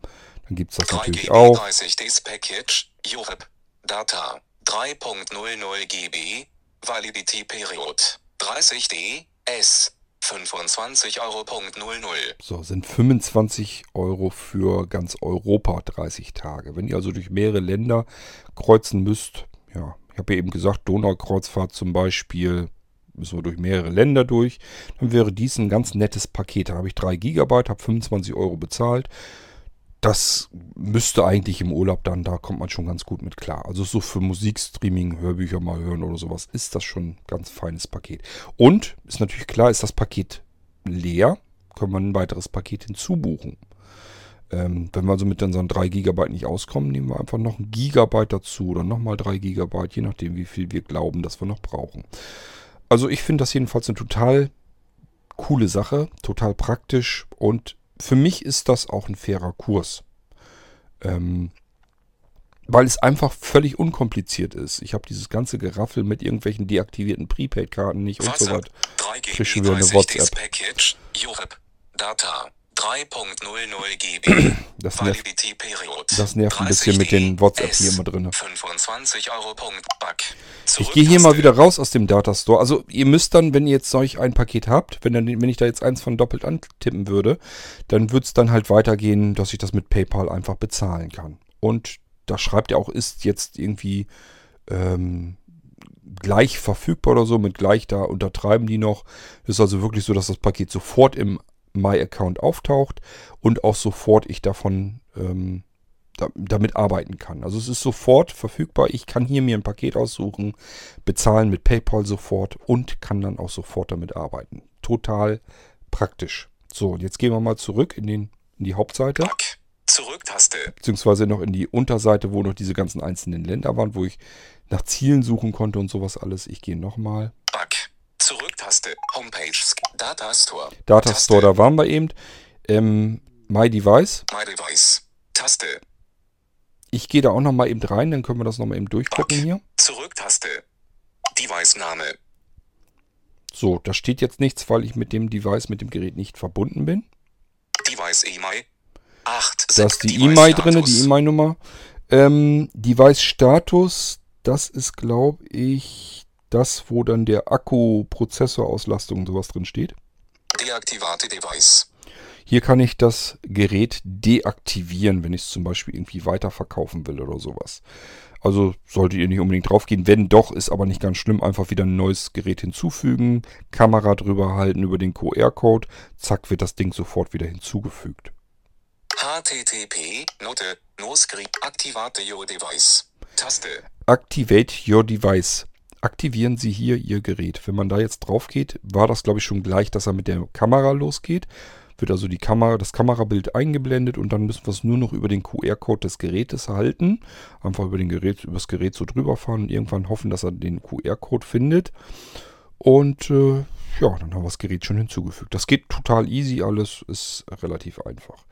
dann gibt es das natürlich auch. 30 Ds Package, Europe, Data, 3.00 GB, Validity Period, 30D, S, 25 Euro. So, sind 25 Euro für ganz Europa 30 Tage. Wenn ihr also durch mehrere Länder kreuzen müsst, ja, ich habe ja eben gesagt, Donaukreuzfahrt zum Beispiel, müssen wir durch mehrere Länder durch, dann wäre dies ein ganz nettes Paket. Da habe ich 3 GB, habe 25 Euro bezahlt. Das müsste eigentlich im Urlaub dann, da kommt man schon ganz gut mit klar. Also so für Musikstreaming, Hörbücher mal hören oder sowas, ist das schon ein ganz feines Paket. Und ist natürlich klar, ist das Paket leer, können wir ein weiteres Paket hinzubuchen. Ähm, wenn wir also mit unseren 3 GB nicht auskommen, nehmen wir einfach noch ein Gigabyte dazu oder nochmal 3 GB, je nachdem, wie viel wir glauben, dass wir noch brauchen. Also ich finde das jedenfalls eine total coole Sache, total praktisch und für mich ist das auch ein fairer Kurs. Ähm, weil es einfach völlig unkompliziert ist. Ich habe dieses ganze Geraffel mit irgendwelchen deaktivierten Prepaid-Karten nicht und so WhatsApp, was. 3 Krieg GB schon wieder eine 30 Ds WhatsApp. Package, Data, 3.00 GB, Das nervt, das nervt ein bisschen mit den 30D, WhatsApp hier immer drin. 25 Euro. Back. Ich gehe hier mal wieder raus aus dem Datastore. Also ihr müsst dann, wenn ihr jetzt solch ein Paket habt, wenn, dann, wenn ich da jetzt eins von doppelt antippen würde, dann würde es dann halt weitergehen, dass ich das mit PayPal einfach bezahlen kann. Und da schreibt ihr auch, ist jetzt irgendwie ähm, gleich verfügbar oder so, mit gleich da untertreiben die noch. ist also wirklich so, dass das Paket sofort im My-Account auftaucht und auch sofort ich davon ähm, da, damit arbeiten kann. Also es ist sofort verfügbar. Ich kann hier mir ein Paket aussuchen, bezahlen mit PayPal sofort und kann dann auch sofort damit arbeiten. Total praktisch. So, und jetzt gehen wir mal zurück in, den, in die Hauptseite, Back. Zurücktaste. beziehungsweise noch in die Unterseite, wo noch diese ganzen einzelnen Länder waren, wo ich nach Zielen suchen konnte und sowas alles. Ich gehe nochmal. Zurücktaste. Homepage. Data Store. Data Store, da waren wir eben. Ähm, My Device. My Device. Taste. Ich gehe da auch nochmal eben rein, dann können wir das nochmal eben durchgucken hier. Zurück-Taste. Device-Name. So, da steht jetzt nichts, weil ich mit dem Device, mit dem Gerät nicht verbunden bin. Device EMI. 8. Da ist die EMI drin, die EMI-Nummer. Ähm, Device-Status, das ist, glaube ich, das, wo dann der Akku, Prozessorauslastung und sowas drin steht. Deaktivate Device. Hier kann ich das Gerät deaktivieren, wenn ich es zum Beispiel irgendwie weiterverkaufen will oder sowas. Also solltet ihr nicht unbedingt draufgehen. Wenn doch, ist aber nicht ganz schlimm. Einfach wieder ein neues Gerät hinzufügen, Kamera drüber halten über den QR-Code. Zack, wird das Ding sofort wieder hinzugefügt. HTTP. Note. No script. Activate your device. Taste. Activate your device. Aktivieren Sie hier Ihr Gerät. Wenn man da jetzt drauf geht, war das glaube ich schon gleich, dass er mit der Kamera losgeht. Wird also die Kamera, das Kamerabild eingeblendet und dann müssen wir es nur noch über den QR-Code des Gerätes halten. Einfach über den Gerät, über das Gerät so drüber fahren und irgendwann hoffen, dass er den QR-Code findet. Und äh, ja, dann haben wir das Gerät schon hinzugefügt. Das geht total easy, alles ist relativ einfach.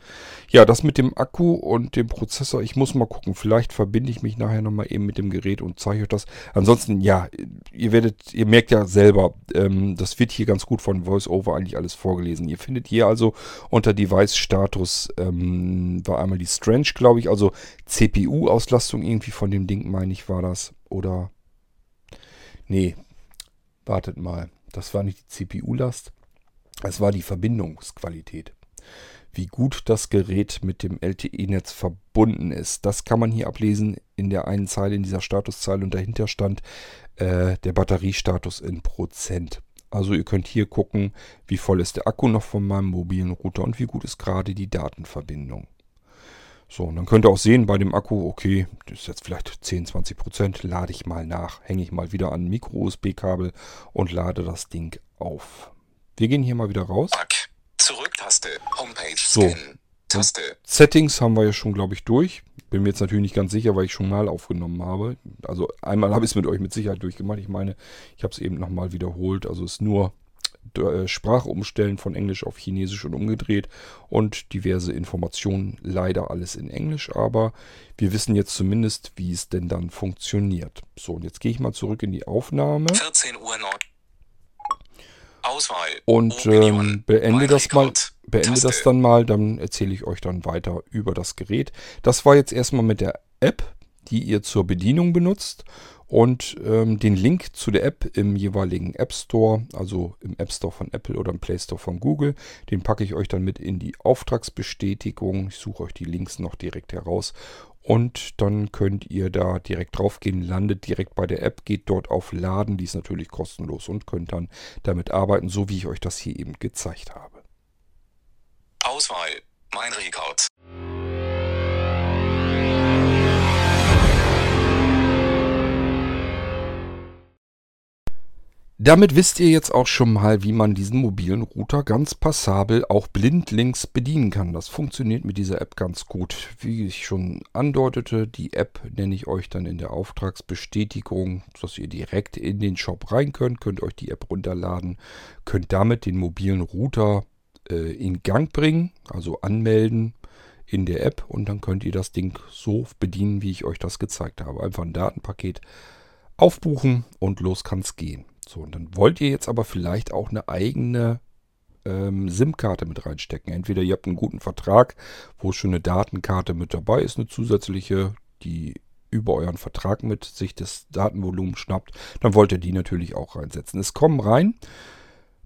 Ja, das mit dem Akku und dem Prozessor, ich muss mal gucken. Vielleicht verbinde ich mich nachher nochmal eben mit dem Gerät und zeige euch das. Ansonsten, ja, ihr werdet, ihr merkt ja selber, ähm, das wird hier ganz gut von VoiceOver eigentlich alles vorgelesen. Ihr findet hier also unter Device-Status ähm, war einmal die Strange, glaube ich, also CPU-Auslastung irgendwie von dem Ding, meine ich, war das. Oder, nee, wartet mal. Das war nicht die CPU-Last, es war die Verbindungsqualität. Wie gut das Gerät mit dem LTE-Netz verbunden ist. Das kann man hier ablesen in der einen Zeile, in dieser Statuszeile und dahinter stand äh, der Batteriestatus in Prozent. Also ihr könnt hier gucken, wie voll ist der Akku noch von meinem mobilen Router und wie gut ist gerade die Datenverbindung. So, und dann könnt ihr auch sehen bei dem Akku, okay, das ist jetzt vielleicht 10, 20 Prozent, lade ich mal nach, hänge ich mal wieder an Micro-USB-Kabel und lade das Ding auf. Wir gehen hier mal wieder raus. Back. Zurück-Taste. Homepage. So. Taste. Settings haben wir ja schon, glaube ich, durch. Bin mir jetzt natürlich nicht ganz sicher, weil ich schon mal aufgenommen habe. Also einmal habe ich es mit euch mit Sicherheit durchgemacht. Ich meine, ich habe es eben nochmal wiederholt. Also es ist nur Sprache umstellen von Englisch auf Chinesisch und umgedreht und diverse Informationen, leider alles in Englisch, aber wir wissen jetzt zumindest, wie es denn dann funktioniert. So, und jetzt gehe ich mal zurück in die Aufnahme 14 Uhr Nord. Auswahl. und ähm, beende das mal. Beende das dann mal, dann erzähle ich euch dann weiter über das Gerät. Das war jetzt erstmal mit der App, die ihr zur Bedienung benutzt. Und ähm, den Link zu der App im jeweiligen App Store, also im App Store von Apple oder im Play Store von Google, den packe ich euch dann mit in die Auftragsbestätigung. Ich suche euch die Links noch direkt heraus. Und dann könnt ihr da direkt draufgehen, landet direkt bei der App, geht dort auf Laden, die ist natürlich kostenlos und könnt dann damit arbeiten, so wie ich euch das hier eben gezeigt habe. Auswahl. Mein Rekord. Damit wisst ihr jetzt auch schon mal, wie man diesen mobilen Router ganz passabel auch blindlings bedienen kann. Das funktioniert mit dieser App ganz gut. Wie ich schon andeutete, die App nenne ich euch dann in der Auftragsbestätigung, dass ihr direkt in den Shop rein könnt, könnt euch die App runterladen, könnt damit den mobilen Router äh, in Gang bringen, also anmelden in der App und dann könnt ihr das Ding so bedienen, wie ich euch das gezeigt habe. Einfach ein Datenpaket aufbuchen und los kann's gehen. So, und dann wollt ihr jetzt aber vielleicht auch eine eigene ähm, SIM-Karte mit reinstecken. Entweder ihr habt einen guten Vertrag, wo schon eine Datenkarte mit dabei ist, eine zusätzliche, die über euren Vertrag mit sich das Datenvolumen schnappt, dann wollt ihr die natürlich auch reinsetzen. Es kommen rein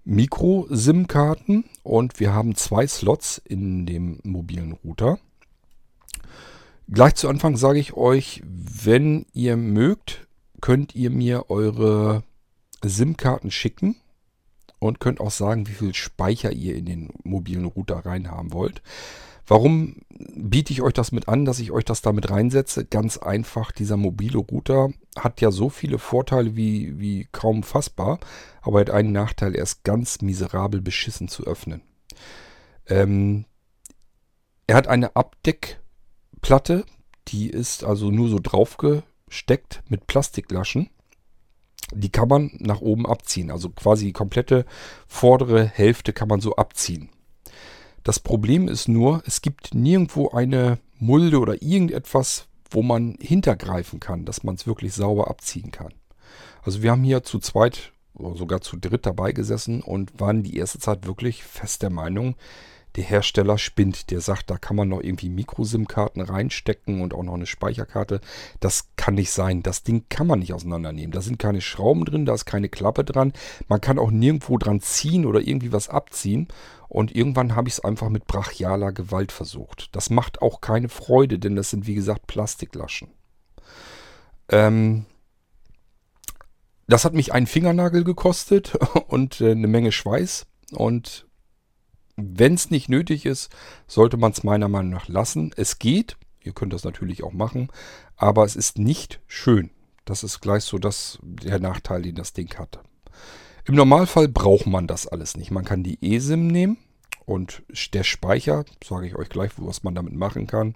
Micro-SIM-Karten und wir haben zwei Slots in dem mobilen Router. Gleich zu Anfang sage ich euch, wenn ihr mögt, könnt ihr mir eure SIM-Karten schicken und könnt auch sagen, wie viel Speicher ihr in den mobilen Router reinhaben wollt. Warum biete ich euch das mit an, dass ich euch das damit reinsetze? Ganz einfach, dieser mobile Router hat ja so viele Vorteile wie, wie kaum fassbar, aber er hat einen Nachteil, er ist ganz miserabel beschissen zu öffnen. Ähm, er hat eine Abdeckplatte, die ist also nur so draufgesteckt mit Plastiklaschen. Die kann man nach oben abziehen, also quasi die komplette vordere Hälfte kann man so abziehen. Das Problem ist nur, es gibt nirgendwo eine Mulde oder irgendetwas, wo man hintergreifen kann, dass man es wirklich sauber abziehen kann. Also wir haben hier zu zweit oder sogar zu dritt dabei gesessen und waren die erste Zeit wirklich fest der Meinung, der Hersteller spinnt. Der sagt, da kann man noch irgendwie Micro-SIM-Karten reinstecken und auch noch eine Speicherkarte. Das kann nicht sein. Das Ding kann man nicht auseinandernehmen. Da sind keine Schrauben drin, da ist keine Klappe dran. Man kann auch nirgendwo dran ziehen oder irgendwie was abziehen. Und irgendwann habe ich es einfach mit brachialer Gewalt versucht. Das macht auch keine Freude, denn das sind wie gesagt Plastiklaschen. Ähm, das hat mich einen Fingernagel gekostet und äh, eine Menge Schweiß. Und wenn es nicht nötig ist, sollte man es meiner Meinung nach lassen. Es geht, ihr könnt das natürlich auch machen, aber es ist nicht schön. Das ist gleich so das, der Nachteil, den das Ding hat. Im Normalfall braucht man das alles nicht. Man kann die eSIM nehmen und der Speicher, sage ich euch gleich, was man damit machen kann,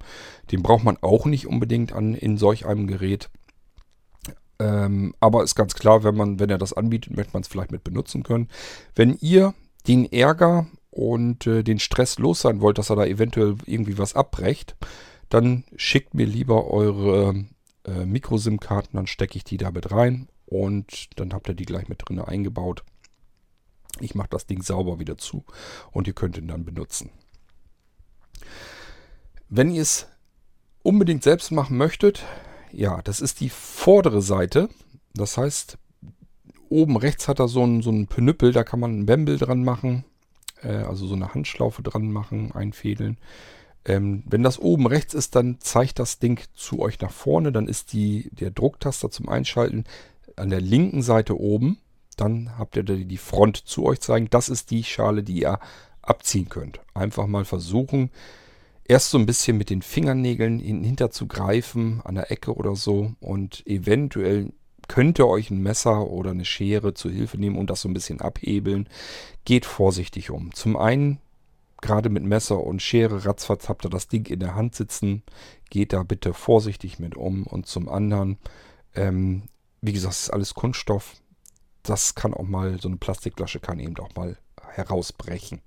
den braucht man auch nicht unbedingt an, in solch einem Gerät. Ähm, aber ist ganz klar, wenn man, wenn er das anbietet, möchte man es vielleicht mit benutzen können. Wenn ihr den Ärger und äh, den Stress los sein wollt, dass er da eventuell irgendwie was abbrecht, dann schickt mir lieber eure äh, Micro-SIM-Karten, dann stecke ich die da mit rein und dann habt ihr die gleich mit drin eingebaut. Ich mache das Ding sauber wieder zu und ihr könnt ihn dann benutzen. Wenn ihr es unbedingt selbst machen möchtet, ja, das ist die vordere Seite. Das heißt, oben rechts hat er so einen, so einen Penüppel, da kann man einen Bembel dran machen äh, also so eine Handschlaufe dran machen, einfädeln. Ähm, wenn das oben rechts ist, dann zeigt das Ding zu euch nach vorne. Dann ist die, der Drucktaster zum Einschalten an der linken Seite oben. Dann habt ihr die Front zu euch zeigen. Das ist die Schale, die ihr abziehen könnt. Einfach mal versuchen, erst so ein bisschen mit den Fingernägeln hinter zu greifen, an der Ecke oder so und eventuell könnt ihr euch ein Messer oder eine Schere zu Hilfe nehmen und das so ein bisschen abhebeln. Geht vorsichtig um. Zum einen, gerade mit Messer und Schere, ratzfatz habt ihr das Ding in der Hand sitzen. Geht da bitte vorsichtig mit um. Und zum anderen, ähm, wie gesagt, es ist alles Kunststoff. Das kann auch mal, so eine Plastikflasche kann eben auch mal herausbrechen.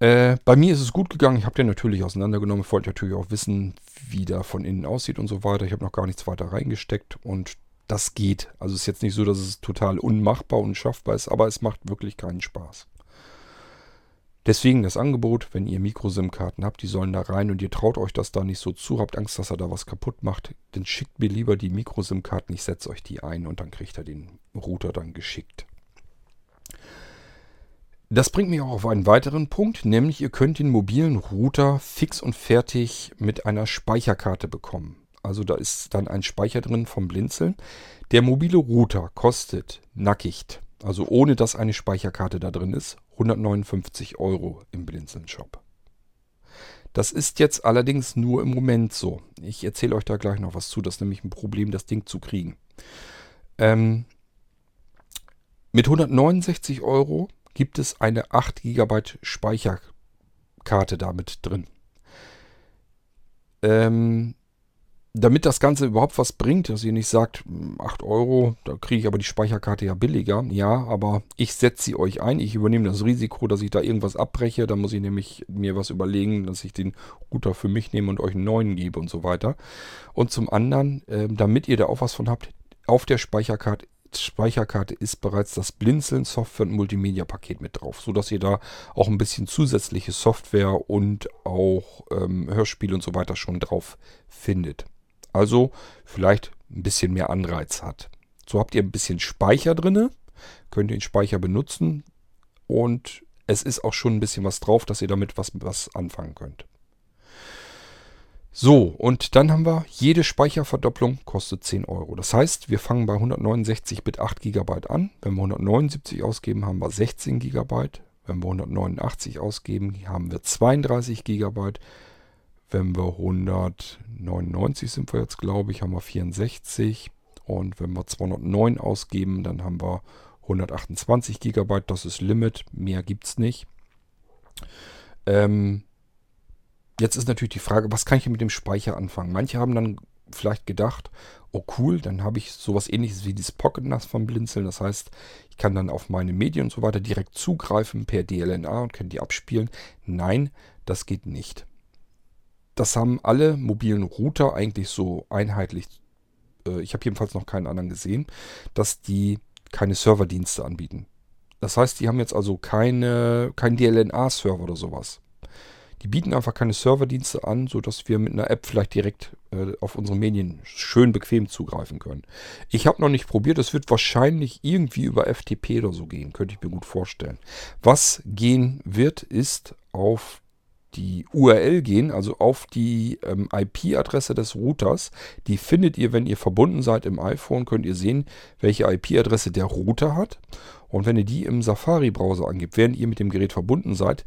Äh, bei mir ist es gut gegangen. Ich habe den natürlich auseinandergenommen. Ich wollte natürlich auch wissen, wie der von innen aussieht und so weiter. Ich habe noch gar nichts weiter reingesteckt und das geht. Also es ist jetzt nicht so, dass es total unmachbar und schaffbar ist, aber es macht wirklich keinen Spaß. Deswegen das Angebot, wenn ihr Micro-SIM-Karten habt, die sollen da rein und ihr traut euch das da nicht so zu, habt Angst, dass er da was kaputt macht, dann schickt mir lieber die Micro-SIM-Karten, ich setze euch die ein und dann kriegt er den Router dann geschickt. Das bringt mich auch auf einen weiteren Punkt, nämlich ihr könnt den mobilen Router fix und fertig mit einer Speicherkarte bekommen. Also da ist dann ein Speicher drin vom Blinzeln. Der mobile Router kostet nackig, also ohne dass eine Speicherkarte da drin ist, 159 Euro im Blinzeln-Shop. Das ist jetzt allerdings nur im Moment so. Ich erzähle euch da gleich noch was zu. Das ist nämlich ein Problem, das Ding zu kriegen. Ähm, mit 169 Euro gibt es eine 8 GB Speicherkarte damit drin. Ähm, damit das Ganze überhaupt was bringt, dass ihr nicht sagt, 8 hm, Euro, da kriege ich aber die Speicherkarte ja billiger. Ja, aber ich setze sie euch ein. Ich übernehme das Risiko, dass ich da irgendwas abbreche. Da muss ich nämlich mir was überlegen, dass ich den Router für mich nehme und euch einen neuen gebe und so weiter. Und zum anderen, äh, damit ihr da auch was von habt, auf der Speicherkarte Speicherkarte ist bereits das Blinzeln Software- und Multimedia-Paket mit drauf, sodass ihr da auch ein bisschen zusätzliche Software und auch ähm, Hörspiel und so weiter schon drauf findet. Also vielleicht ein bisschen mehr Anreiz hat. So habt ihr ein bisschen Speicher drin, könnt ihr den Speicher benutzen und es ist auch schon ein bisschen was drauf, dass ihr damit was, was anfangen könnt. So, und dann haben wir, jede Speicherverdopplung kostet 10 Euro. Das heißt, wir fangen bei 169 Bit 8 GB an. Wenn wir 179 ausgeben, haben wir 16 GB. Wenn wir 189 ausgeben, haben wir 32 GB. Wenn wir 199 sind wir jetzt, glaube ich, haben wir 64. Und wenn wir 209 ausgeben, dann haben wir 128 GB. Das ist Limit. Mehr gibt es nicht. Ähm, Jetzt ist natürlich die Frage, was kann ich mit dem Speicher anfangen? Manche haben dann vielleicht gedacht, oh cool, dann habe ich sowas ähnliches wie dieses Pocket NAS vom Blinzeln. Das heißt, ich kann dann auf meine Medien und so weiter direkt zugreifen per DLNA und kann die abspielen. Nein, das geht nicht. Das haben alle mobilen Router eigentlich so einheitlich. Äh, ich habe jedenfalls noch keinen anderen gesehen, dass die keine Serverdienste anbieten. Das heißt, die haben jetzt also keine, kein DLNA-Server oder sowas. Die bieten einfach keine Serverdienste an, sodass wir mit einer App vielleicht direkt äh, auf unsere Medien schön bequem zugreifen können. Ich habe noch nicht probiert, es wird wahrscheinlich irgendwie über FTP oder so gehen, könnte ich mir gut vorstellen. Was gehen wird, ist auf die URL gehen, also auf die ähm, IP-Adresse des Routers. Die findet ihr, wenn ihr verbunden seid im iPhone, könnt ihr sehen, welche IP-Adresse der Router hat. Und wenn ihr die im Safari-Browser angibt, während ihr mit dem Gerät verbunden seid,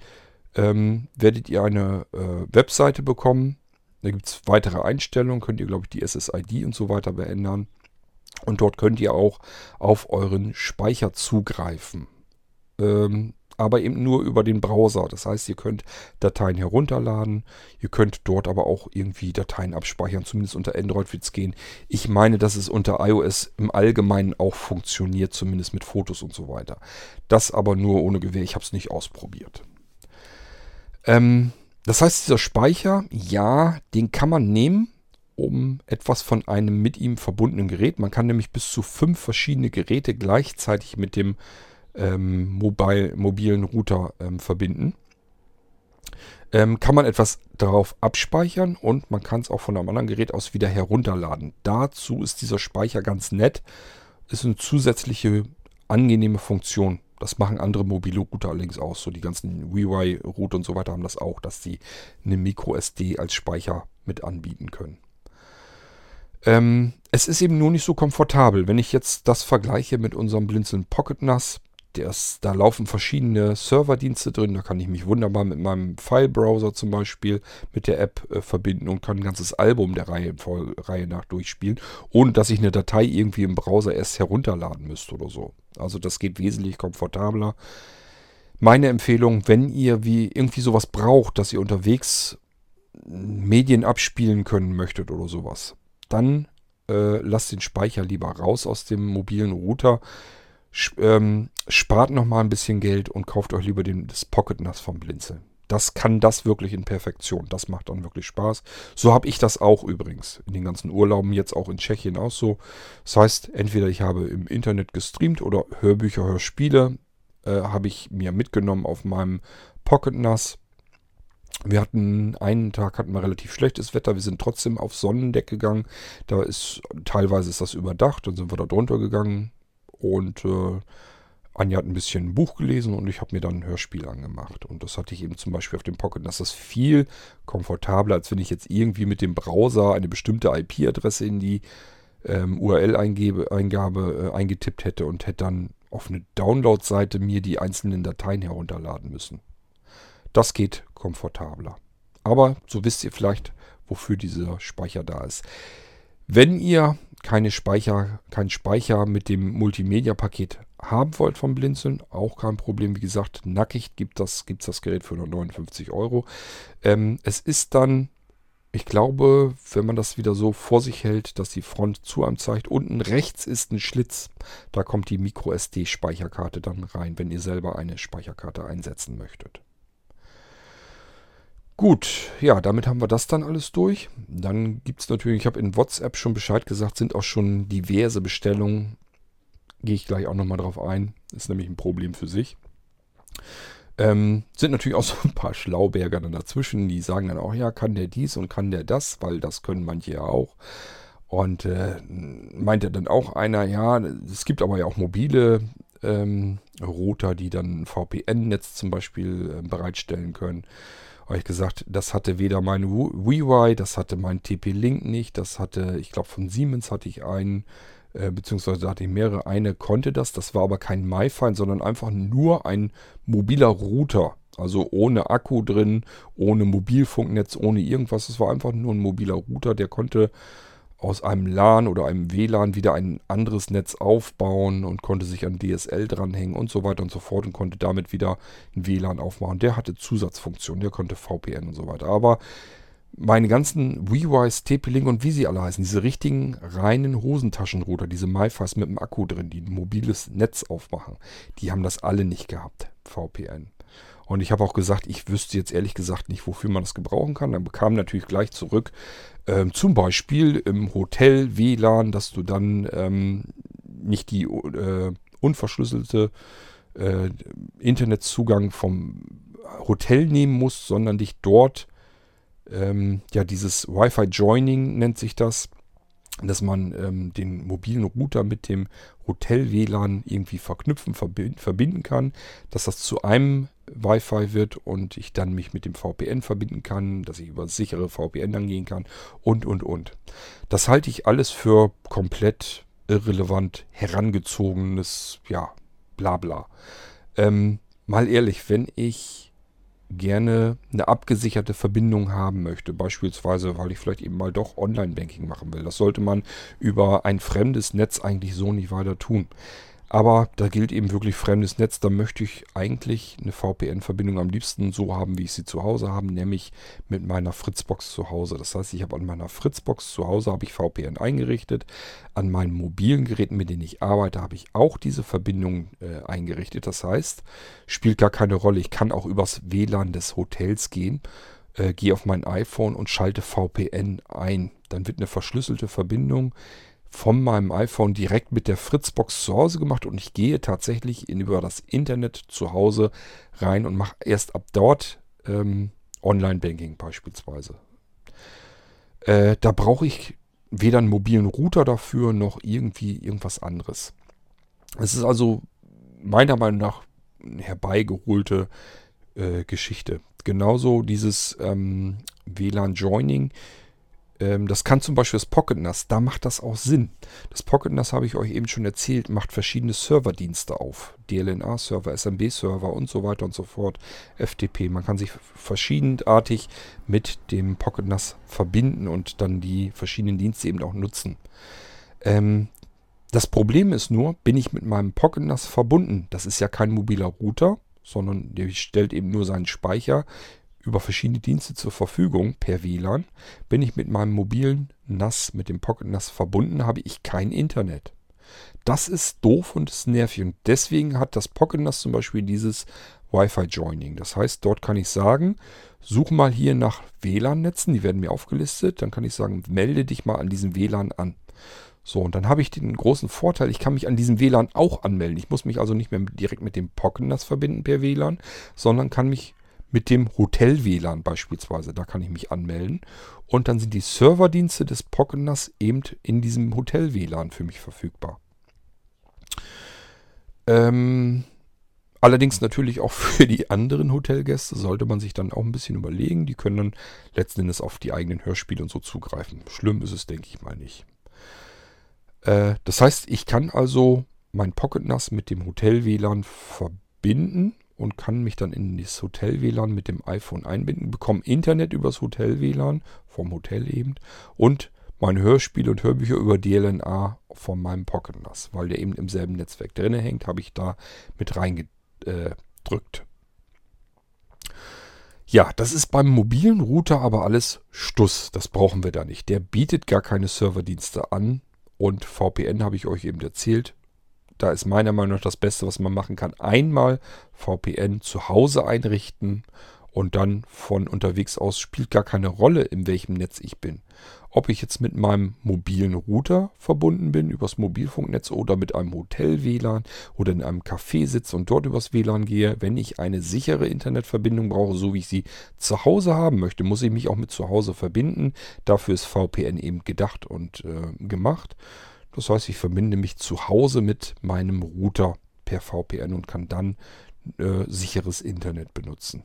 ähm, werdet ihr eine äh, Webseite bekommen. Da gibt es weitere Einstellungen, könnt ihr, glaube ich, die SSID und so weiter beändern. Und dort könnt ihr auch auf euren Speicher zugreifen. Ähm, aber eben nur über den Browser. Das heißt, ihr könnt Dateien herunterladen, ihr könnt dort aber auch irgendwie Dateien abspeichern, zumindest unter Android wird es gehen. Ich meine, dass es unter iOS im Allgemeinen auch funktioniert, zumindest mit Fotos und so weiter. Das aber nur ohne Gewähr, ich habe es nicht ausprobiert. Ähm, das heißt, dieser Speicher, ja, den kann man nehmen, um etwas von einem mit ihm verbundenen Gerät. Man kann nämlich bis zu fünf verschiedene Geräte gleichzeitig mit dem ähm, mobile, mobilen Router ähm, verbinden. Ähm, kann man etwas darauf abspeichern und man kann es auch von einem anderen Gerät aus wieder herunterladen. Dazu ist dieser Speicher ganz nett. Ist eine zusätzliche angenehme Funktion. Das machen andere mobile Router allerdings auch so. Die ganzen WiWi-Router und so weiter haben das auch, dass sie eine MicroSD als Speicher mit anbieten können. Ähm, es ist eben nur nicht so komfortabel. Wenn ich jetzt das vergleiche mit unserem Blinzeln Pocket NAS, das, da laufen verschiedene Serverdienste drin. Da kann ich mich wunderbar mit meinem File-Browser zum Beispiel mit der App äh, verbinden und kann ein ganzes Album der Reihe, Reihe nach durchspielen, ohne dass ich eine Datei irgendwie im Browser erst herunterladen müsste oder so. Also das geht wesentlich komfortabler. Meine Empfehlung, wenn ihr wie irgendwie sowas braucht, dass ihr unterwegs Medien abspielen können möchtet oder sowas, dann äh, lasst den Speicher lieber raus aus dem mobilen Router ähm, spart nochmal ein bisschen Geld und kauft euch lieber den, das Pocket NAS vom Blinzeln. Das kann das wirklich in Perfektion. Das macht dann wirklich Spaß. So habe ich das auch übrigens in den ganzen Urlauben, jetzt auch in Tschechien auch so. Das heißt, entweder ich habe im Internet gestreamt oder Hörbücher, Hörspiele äh, habe ich mir mitgenommen auf meinem Pocket NAS. Wir hatten einen Tag hatten wir relativ schlechtes Wetter. Wir sind trotzdem auf Sonnendeck gegangen. Da ist teilweise ist das überdacht. Dann sind wir da drunter gegangen und äh, Anja hat ein bisschen ein Buch gelesen und ich habe mir dann ein Hörspiel angemacht. Und das hatte ich eben zum Beispiel auf dem Pocket. Das ist viel komfortabler, als wenn ich jetzt irgendwie mit dem Browser eine bestimmte IP-Adresse in die ähm, URL-Eingabe äh, eingetippt hätte und hätte dann auf eine Download-Seite mir die einzelnen Dateien herunterladen müssen. Das geht komfortabler. Aber so wisst ihr vielleicht, wofür dieser Speicher da ist. Wenn ihr keine Speicher, keinen Speicher mit dem Multimedia-Paket haben wollt vom Blinzeln, auch kein Problem. Wie gesagt, nackig gibt das, gibt das Gerät für nur 59 Euro. Ähm, es ist dann, ich glaube, wenn man das wieder so vor sich hält, dass die Front zu einem zeigt, unten rechts ist ein Schlitz. Da kommt die MicroSD-Speicherkarte dann rein, wenn ihr selber eine Speicherkarte einsetzen möchtet. Gut, ja, damit haben wir das dann alles durch. Dann gibt es natürlich, ich habe in WhatsApp schon Bescheid gesagt, sind auch schon diverse Bestellungen. Gehe ich gleich auch nochmal drauf ein. Ist nämlich ein Problem für sich. Ähm, sind natürlich auch so ein paar Schlauberger dann dazwischen, die sagen dann auch, ja, kann der dies und kann der das, weil das können manche ja auch. Und äh, meinte dann auch einer, ja, es gibt aber ja auch mobile ähm, Router, die dann VPN-Netz zum Beispiel äh, bereitstellen können habe ich gesagt, das hatte weder mein WiWi, das hatte mein TP-Link nicht, das hatte, ich glaube von Siemens hatte ich einen, äh, beziehungsweise hatte ich mehrere. Eine konnte das, das war aber kein MiFi, sondern einfach nur ein mobiler Router. Also ohne Akku drin, ohne Mobilfunknetz, ohne irgendwas. Es war einfach nur ein mobiler Router, der konnte aus einem LAN oder einem WLAN wieder ein anderes Netz aufbauen und konnte sich an DSL dranhängen und so weiter und so fort und konnte damit wieder ein WLAN aufmachen. Der hatte Zusatzfunktionen, der konnte VPN und so weiter. Aber meine ganzen WeWise, TP-Link und wie sie alle heißen, diese richtigen reinen Hosentaschenrouter, diese MiFis mit dem Akku drin, die ein mobiles Netz aufmachen, die haben das alle nicht gehabt, VPN. Und ich habe auch gesagt, ich wüsste jetzt ehrlich gesagt nicht, wofür man das gebrauchen kann. Dann bekam natürlich gleich zurück, ähm, zum Beispiel im Hotel WLAN, dass du dann ähm, nicht die äh, unverschlüsselte äh, Internetzugang vom Hotel nehmen musst, sondern dich dort, ähm, ja, dieses Wi-Fi Joining nennt sich das, dass man ähm, den mobilen Router mit dem Hotel-WLAN irgendwie verknüpfen, verbinden kann, dass das zu einem Wi-Fi wird und ich dann mich mit dem VPN verbinden kann, dass ich über sichere VPN dann gehen kann und, und, und. Das halte ich alles für komplett irrelevant herangezogenes, ja, bla bla. Ähm, mal ehrlich, wenn ich gerne eine abgesicherte Verbindung haben möchte. Beispielsweise, weil ich vielleicht eben mal doch Online-Banking machen will. Das sollte man über ein fremdes Netz eigentlich so nicht weiter tun. Aber da gilt eben wirklich fremdes Netz. Da möchte ich eigentlich eine VPN-Verbindung am liebsten so haben, wie ich sie zu Hause habe, nämlich mit meiner Fritzbox zu Hause. Das heißt, ich habe an meiner Fritzbox zu Hause habe ich VPN eingerichtet. An meinen mobilen Geräten, mit denen ich arbeite, habe ich auch diese Verbindung äh, eingerichtet. Das heißt, spielt gar keine Rolle. Ich kann auch übers WLAN des Hotels gehen, äh, gehe auf mein iPhone und schalte VPN ein. Dann wird eine verschlüsselte Verbindung von meinem iPhone direkt mit der Fritzbox zu Hause gemacht und ich gehe tatsächlich in, über das Internet zu Hause rein und mache erst ab dort ähm, Online-Banking beispielsweise. Äh, da brauche ich weder einen mobilen Router dafür noch irgendwie irgendwas anderes. Es ist also meiner Meinung nach eine herbeigeholte äh, Geschichte. Genauso dieses ähm, WLAN-Joining das kann zum Beispiel das Pocket NAS, da macht das auch Sinn. Das Pocket NAS habe ich euch eben schon erzählt, macht verschiedene Serverdienste auf. DLNA-Server, SMB-Server und so weiter und so fort. FTP. Man kann sich verschiedenartig mit dem Pocket NAS verbinden und dann die verschiedenen Dienste eben auch nutzen. Ähm, das Problem ist nur, bin ich mit meinem Pocket NAS verbunden. Das ist ja kein mobiler Router, sondern der stellt eben nur seinen Speicher über verschiedene Dienste zur Verfügung per WLAN. Bin ich mit meinem mobilen NAS, mit dem Pocket NAS verbunden, habe ich kein Internet. Das ist doof und ist nervig. Und deswegen hat das Pocket NAS zum Beispiel dieses Wi-Fi Joining. Das heißt, dort kann ich sagen, such mal hier nach WLAN-Netzen, die werden mir aufgelistet. Dann kann ich sagen, melde dich mal an diesem WLAN an. So, und dann habe ich den großen Vorteil, ich kann mich an diesem WLAN auch anmelden. Ich muss mich also nicht mehr direkt mit dem Pocket NAS verbinden per WLAN, sondern kann mich mit dem Hotel-WLAN beispielsweise. Da kann ich mich anmelden. Und dann sind die Serverdienste des Pockenners eben in diesem Hotel-WLAN für mich verfügbar. Ähm, allerdings natürlich auch für die anderen Hotelgäste sollte man sich dann auch ein bisschen überlegen. Die können dann letzten Endes auf die eigenen Hörspiele und so zugreifen. Schlimm ist es, denke ich mal, nicht. Äh, das heißt, ich kann also mein Pocket NAS mit dem Hotel-WLAN verbinden und kann mich dann in das Hotel-WLAN mit dem iPhone einbinden, bekomme Internet übers Hotel-WLAN, vom Hotel eben, und meine Hörspiele und Hörbücher über DLNA von meinem Pocket NAS, weil der eben im selben Netzwerk drin hängt, habe ich da mit reingedrückt. Ja, das ist beim mobilen Router aber alles Stuss. Das brauchen wir da nicht. Der bietet gar keine Serverdienste an. Und VPN habe ich euch eben erzählt, da ist meiner Meinung nach das Beste, was man machen kann. Einmal VPN zu Hause einrichten und dann von unterwegs aus spielt gar keine Rolle, in welchem Netz ich bin. Ob ich jetzt mit meinem mobilen Router verbunden bin, übers Mobilfunknetz oder mit einem Hotel-WLAN oder in einem Café sitze und dort übers WLAN gehe, wenn ich eine sichere Internetverbindung brauche, so wie ich sie zu Hause haben möchte, muss ich mich auch mit zu Hause verbinden. Dafür ist VPN eben gedacht und äh, gemacht. Das heißt, ich verbinde mich zu Hause mit meinem Router per VPN und kann dann äh, sicheres Internet benutzen.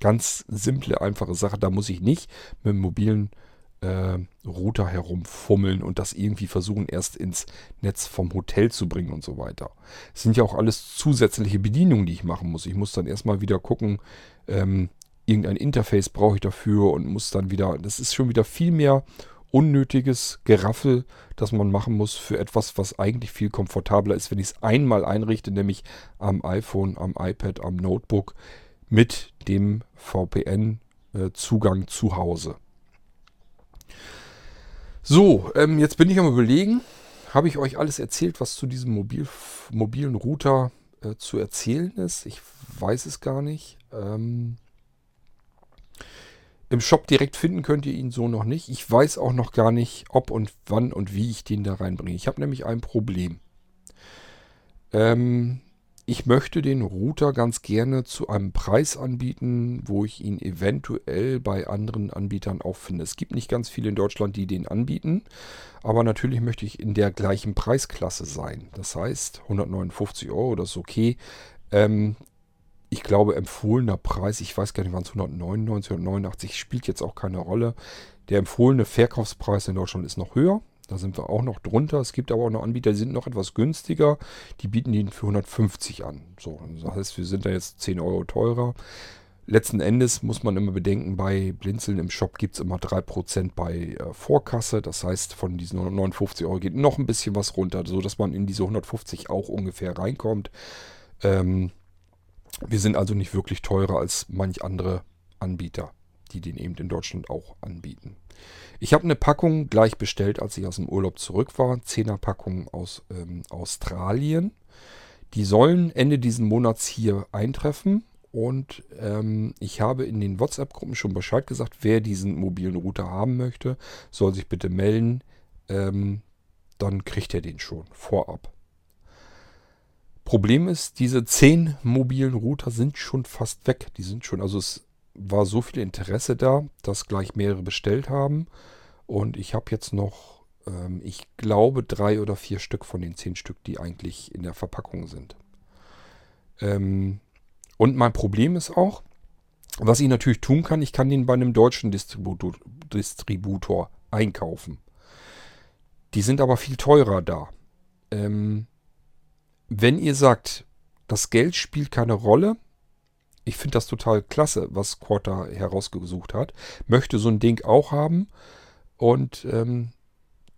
Ganz simple, einfache Sache. Da muss ich nicht mit dem mobilen äh, Router herumfummeln und das irgendwie versuchen, erst ins Netz vom Hotel zu bringen und so weiter. Es sind ja auch alles zusätzliche Bedienungen, die ich machen muss. Ich muss dann erstmal wieder gucken, ähm, irgendein Interface brauche ich dafür und muss dann wieder, das ist schon wieder viel mehr unnötiges Geraffel, das man machen muss für etwas, was eigentlich viel komfortabler ist, wenn ich es einmal einrichte, nämlich am iPhone, am iPad, am Notebook mit dem VPN-Zugang zu Hause. So, ähm, jetzt bin ich am überlegen, habe ich euch alles erzählt, was zu diesem Mobil, mobilen Router äh, zu erzählen ist? Ich weiß es gar nicht. Ähm, Im Shop direkt finden könnt ihr ihn so noch nicht. Ich weiß auch noch gar nicht, ob und wann und wie ich den da reinbringe. Ich habe nämlich ein Problem. Ähm, ich möchte den Router ganz gerne zu einem Preis anbieten, wo ich ihn eventuell bei anderen Anbietern auch finde. Es gibt nicht ganz viele in Deutschland, die den anbieten, aber natürlich möchte ich in der gleichen Preisklasse sein. Das heißt, 159 Euro, das ist okay. Ähm, ich glaube, empfohlener Preis, ich weiß gar nicht, wann es 199 oder 89 spielt jetzt auch keine Rolle. Der empfohlene Verkaufspreis in Deutschland ist noch höher. Da sind wir auch noch drunter. Es gibt aber auch noch Anbieter, die sind noch etwas günstiger. Die bieten den für 150 an. So, das heißt, wir sind da jetzt 10 Euro teurer. Letzten Endes muss man immer bedenken, bei Blinzeln im Shop gibt es immer 3% bei äh, Vorkasse. Das heißt, von diesen 159 Euro geht noch ein bisschen was runter, sodass man in diese 150 auch ungefähr reinkommt. Ähm, wir sind also nicht wirklich teurer als manch andere Anbieter, die den eben in Deutschland auch anbieten. Ich habe eine Packung gleich bestellt, als ich aus dem Urlaub zurück war. 10er Packung aus ähm, Australien. Die sollen Ende diesen Monats hier eintreffen. Und ähm, ich habe in den WhatsApp-Gruppen schon Bescheid gesagt, wer diesen mobilen Router haben möchte, soll sich bitte melden. Ähm, dann kriegt er den schon vorab. Problem ist, diese 10 mobilen Router sind schon fast weg. Die sind schon, also es war so viel Interesse da, dass gleich mehrere bestellt haben. Und ich habe jetzt noch, ähm, ich glaube, drei oder vier Stück von den zehn Stück, die eigentlich in der Verpackung sind. Ähm, und mein Problem ist auch, was ich natürlich tun kann, ich kann den bei einem deutschen Distributor, Distributor einkaufen. Die sind aber viel teurer da. Ähm, wenn ihr sagt, das Geld spielt keine Rolle, ich finde das total klasse, was Quarter herausgesucht hat. Möchte so ein Ding auch haben. Und ähm,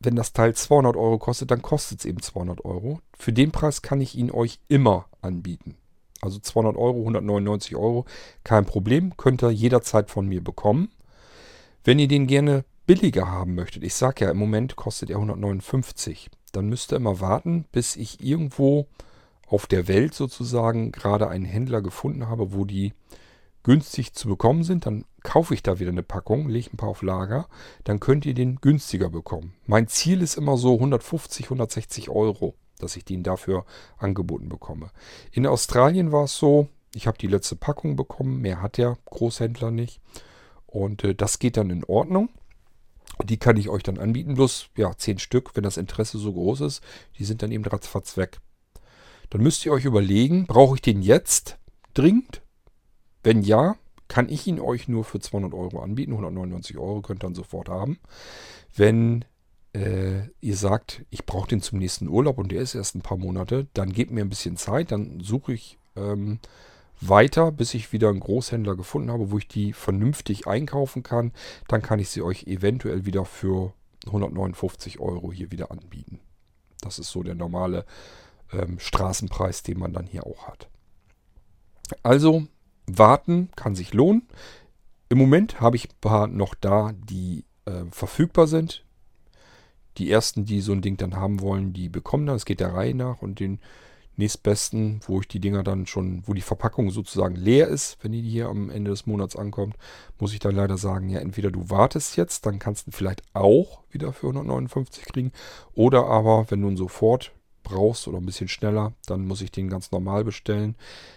wenn das Teil 200 Euro kostet, dann kostet es eben 200 Euro. Für den Preis kann ich ihn euch immer anbieten. Also 200 Euro, 199 Euro, kein Problem, könnt ihr jederzeit von mir bekommen. Wenn ihr den gerne billiger haben möchtet, ich sage ja, im Moment kostet er 159, dann müsst ihr immer warten, bis ich irgendwo auf der Welt sozusagen gerade einen Händler gefunden habe, wo die günstig zu bekommen sind, dann kaufe ich da wieder eine Packung, lege ein paar auf Lager, dann könnt ihr den günstiger bekommen. Mein Ziel ist immer so 150, 160 Euro, dass ich den dafür angeboten bekomme. In Australien war es so, ich habe die letzte Packung bekommen, mehr hat der Großhändler nicht. Und äh, das geht dann in Ordnung. Die kann ich euch dann anbieten, bloß ja, 10 Stück, wenn das Interesse so groß ist, die sind dann eben ratzfatz weg. Dann müsst ihr euch überlegen, brauche ich den jetzt dringend? Wenn ja, kann ich ihn euch nur für 200 Euro anbieten. 199 Euro könnt ihr dann sofort haben. Wenn äh, ihr sagt, ich brauche den zum nächsten Urlaub und der ist erst ein paar Monate, dann gebt mir ein bisschen Zeit, dann suche ich ähm, weiter, bis ich wieder einen Großhändler gefunden habe, wo ich die vernünftig einkaufen kann. Dann kann ich sie euch eventuell wieder für 159 Euro hier wieder anbieten. Das ist so der normale ähm, Straßenpreis, den man dann hier auch hat. Also warten kann sich lohnen. Im Moment habe ich ein paar noch da, die äh, verfügbar sind. Die ersten, die so ein Ding dann haben wollen, die bekommen dann. Es geht der Reihe nach und den nächstbesten, wo ich die Dinger dann schon, wo die Verpackung sozusagen leer ist, wenn die hier am Ende des Monats ankommt, muss ich dann leider sagen, ja, entweder du wartest jetzt, dann kannst du vielleicht auch wieder für 159 kriegen, oder aber, wenn du ihn sofort brauchst oder ein bisschen schneller, dann muss ich den ganz normal bestellen.